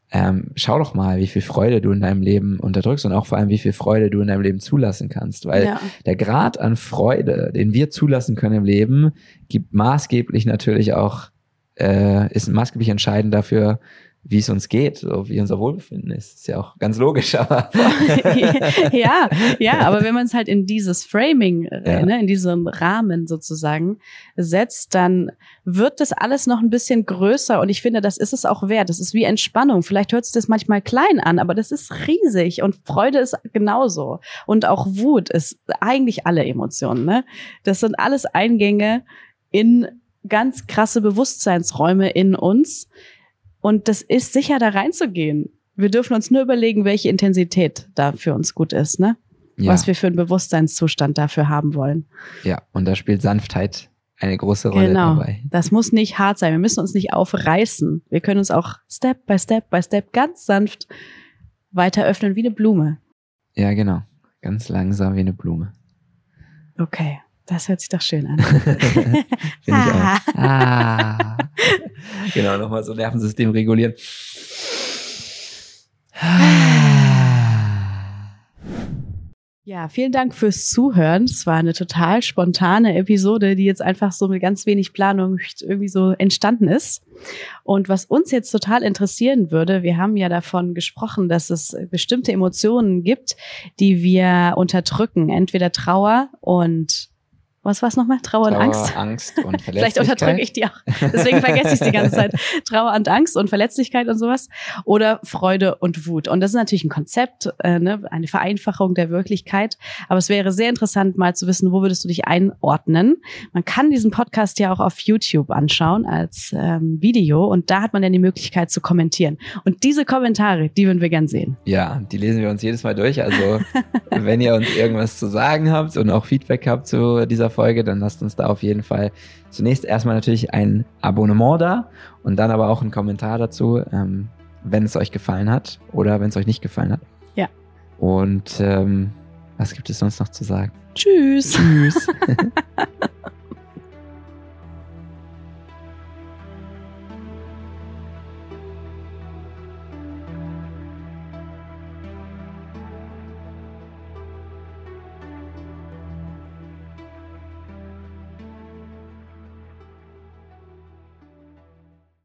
Speaker 1: ähm, schau doch mal, wie viel Freude du in deinem Leben unterdrückst und auch vor allem, wie viel Freude du in deinem Leben zulassen kannst. Weil
Speaker 2: ja.
Speaker 1: der Grad an Freude, den wir zulassen können im Leben, gibt maßgeblich natürlich auch, äh, ist maßgeblich entscheidend dafür, wie es uns geht, so wie unser Wohlbefinden ist. Ist ja auch ganz logisch, (laughs) aber (laughs)
Speaker 2: ja, ja, aber wenn man es halt in dieses Framing, äh,
Speaker 1: Ja.
Speaker 2: ne, in diesem Rahmen sozusagen setzt, dann wird das alles noch ein bisschen größer und ich finde, das ist es auch wert. Das ist wie Entspannung. Vielleicht hört sich das manchmal klein an, aber das ist riesig und Freude ist genauso. Und auch Wut ist eigentlich alle Emotionen, ne? Das sind alles Eingänge in ganz krasse Bewusstseinsräume in uns. Und das ist sicher, da reinzugehen. Wir dürfen uns nur überlegen, welche Intensität da für uns gut ist, ne?
Speaker 1: ja,
Speaker 2: Was wir für einen Bewusstseinszustand dafür haben wollen.
Speaker 1: ja, und da spielt Sanftheit eine große Rolle
Speaker 2: Genau.
Speaker 1: dabei.
Speaker 2: Das muss nicht hart sein. Wir müssen uns nicht aufreißen. Wir können uns auch Step by Step by Step ganz sanft weiter öffnen wie eine Blume.
Speaker 1: Ja, genau. Ganz langsam wie eine Blume.
Speaker 2: Okay, das hört sich doch schön an. (laughs)
Speaker 1: Finde ich auch. (laughs) Ah. (laughs) genau, nochmal so Nervensystem regulieren. (sighs)
Speaker 2: Ja, vielen Dank fürs Zuhören. Es war eine total spontane Episode, die jetzt einfach so mit ganz wenig Planung irgendwie so entstanden ist. Und was uns jetzt total interessieren würde, wir haben ja davon gesprochen, dass es bestimmte Emotionen gibt, die wir unterdrücken. Entweder Trauer und was war es nochmal? Trauer, und
Speaker 1: Trauer,
Speaker 2: Angst?
Speaker 1: Angst (laughs) und
Speaker 2: Vielleicht
Speaker 1: Verletzlichkeit.
Speaker 2: unterdrücke ich die auch. Deswegen vergesse ich es die ganze Zeit. (laughs) Trauer und Angst und Verletzlichkeit und sowas. Oder Freude und Wut. Und das ist natürlich ein Konzept, äh, ne? eine Vereinfachung der Wirklichkeit. Aber es wäre sehr interessant, mal zu wissen, wo würdest du dich einordnen. Man kann diesen Podcast ja auch auf YouTube anschauen als ähm, Video. Und da hat man dann die Möglichkeit zu kommentieren. Und diese Kommentare, die würden wir gern sehen.
Speaker 1: Ja, die lesen wir uns jedes Mal durch. Also, (laughs) wenn ihr uns irgendwas zu sagen habt und auch Feedback habt zu dieser Folge, dann lasst uns da auf jeden Fall zunächst erstmal natürlich ein Abonnement da und dann aber auch einen Kommentar dazu, ähm, wenn es euch gefallen hat oder wenn es euch nicht gefallen hat.
Speaker 2: Ja.
Speaker 1: Und ähm, was gibt es sonst noch zu sagen?
Speaker 2: Tschüss.
Speaker 1: Tschüss. (laughs)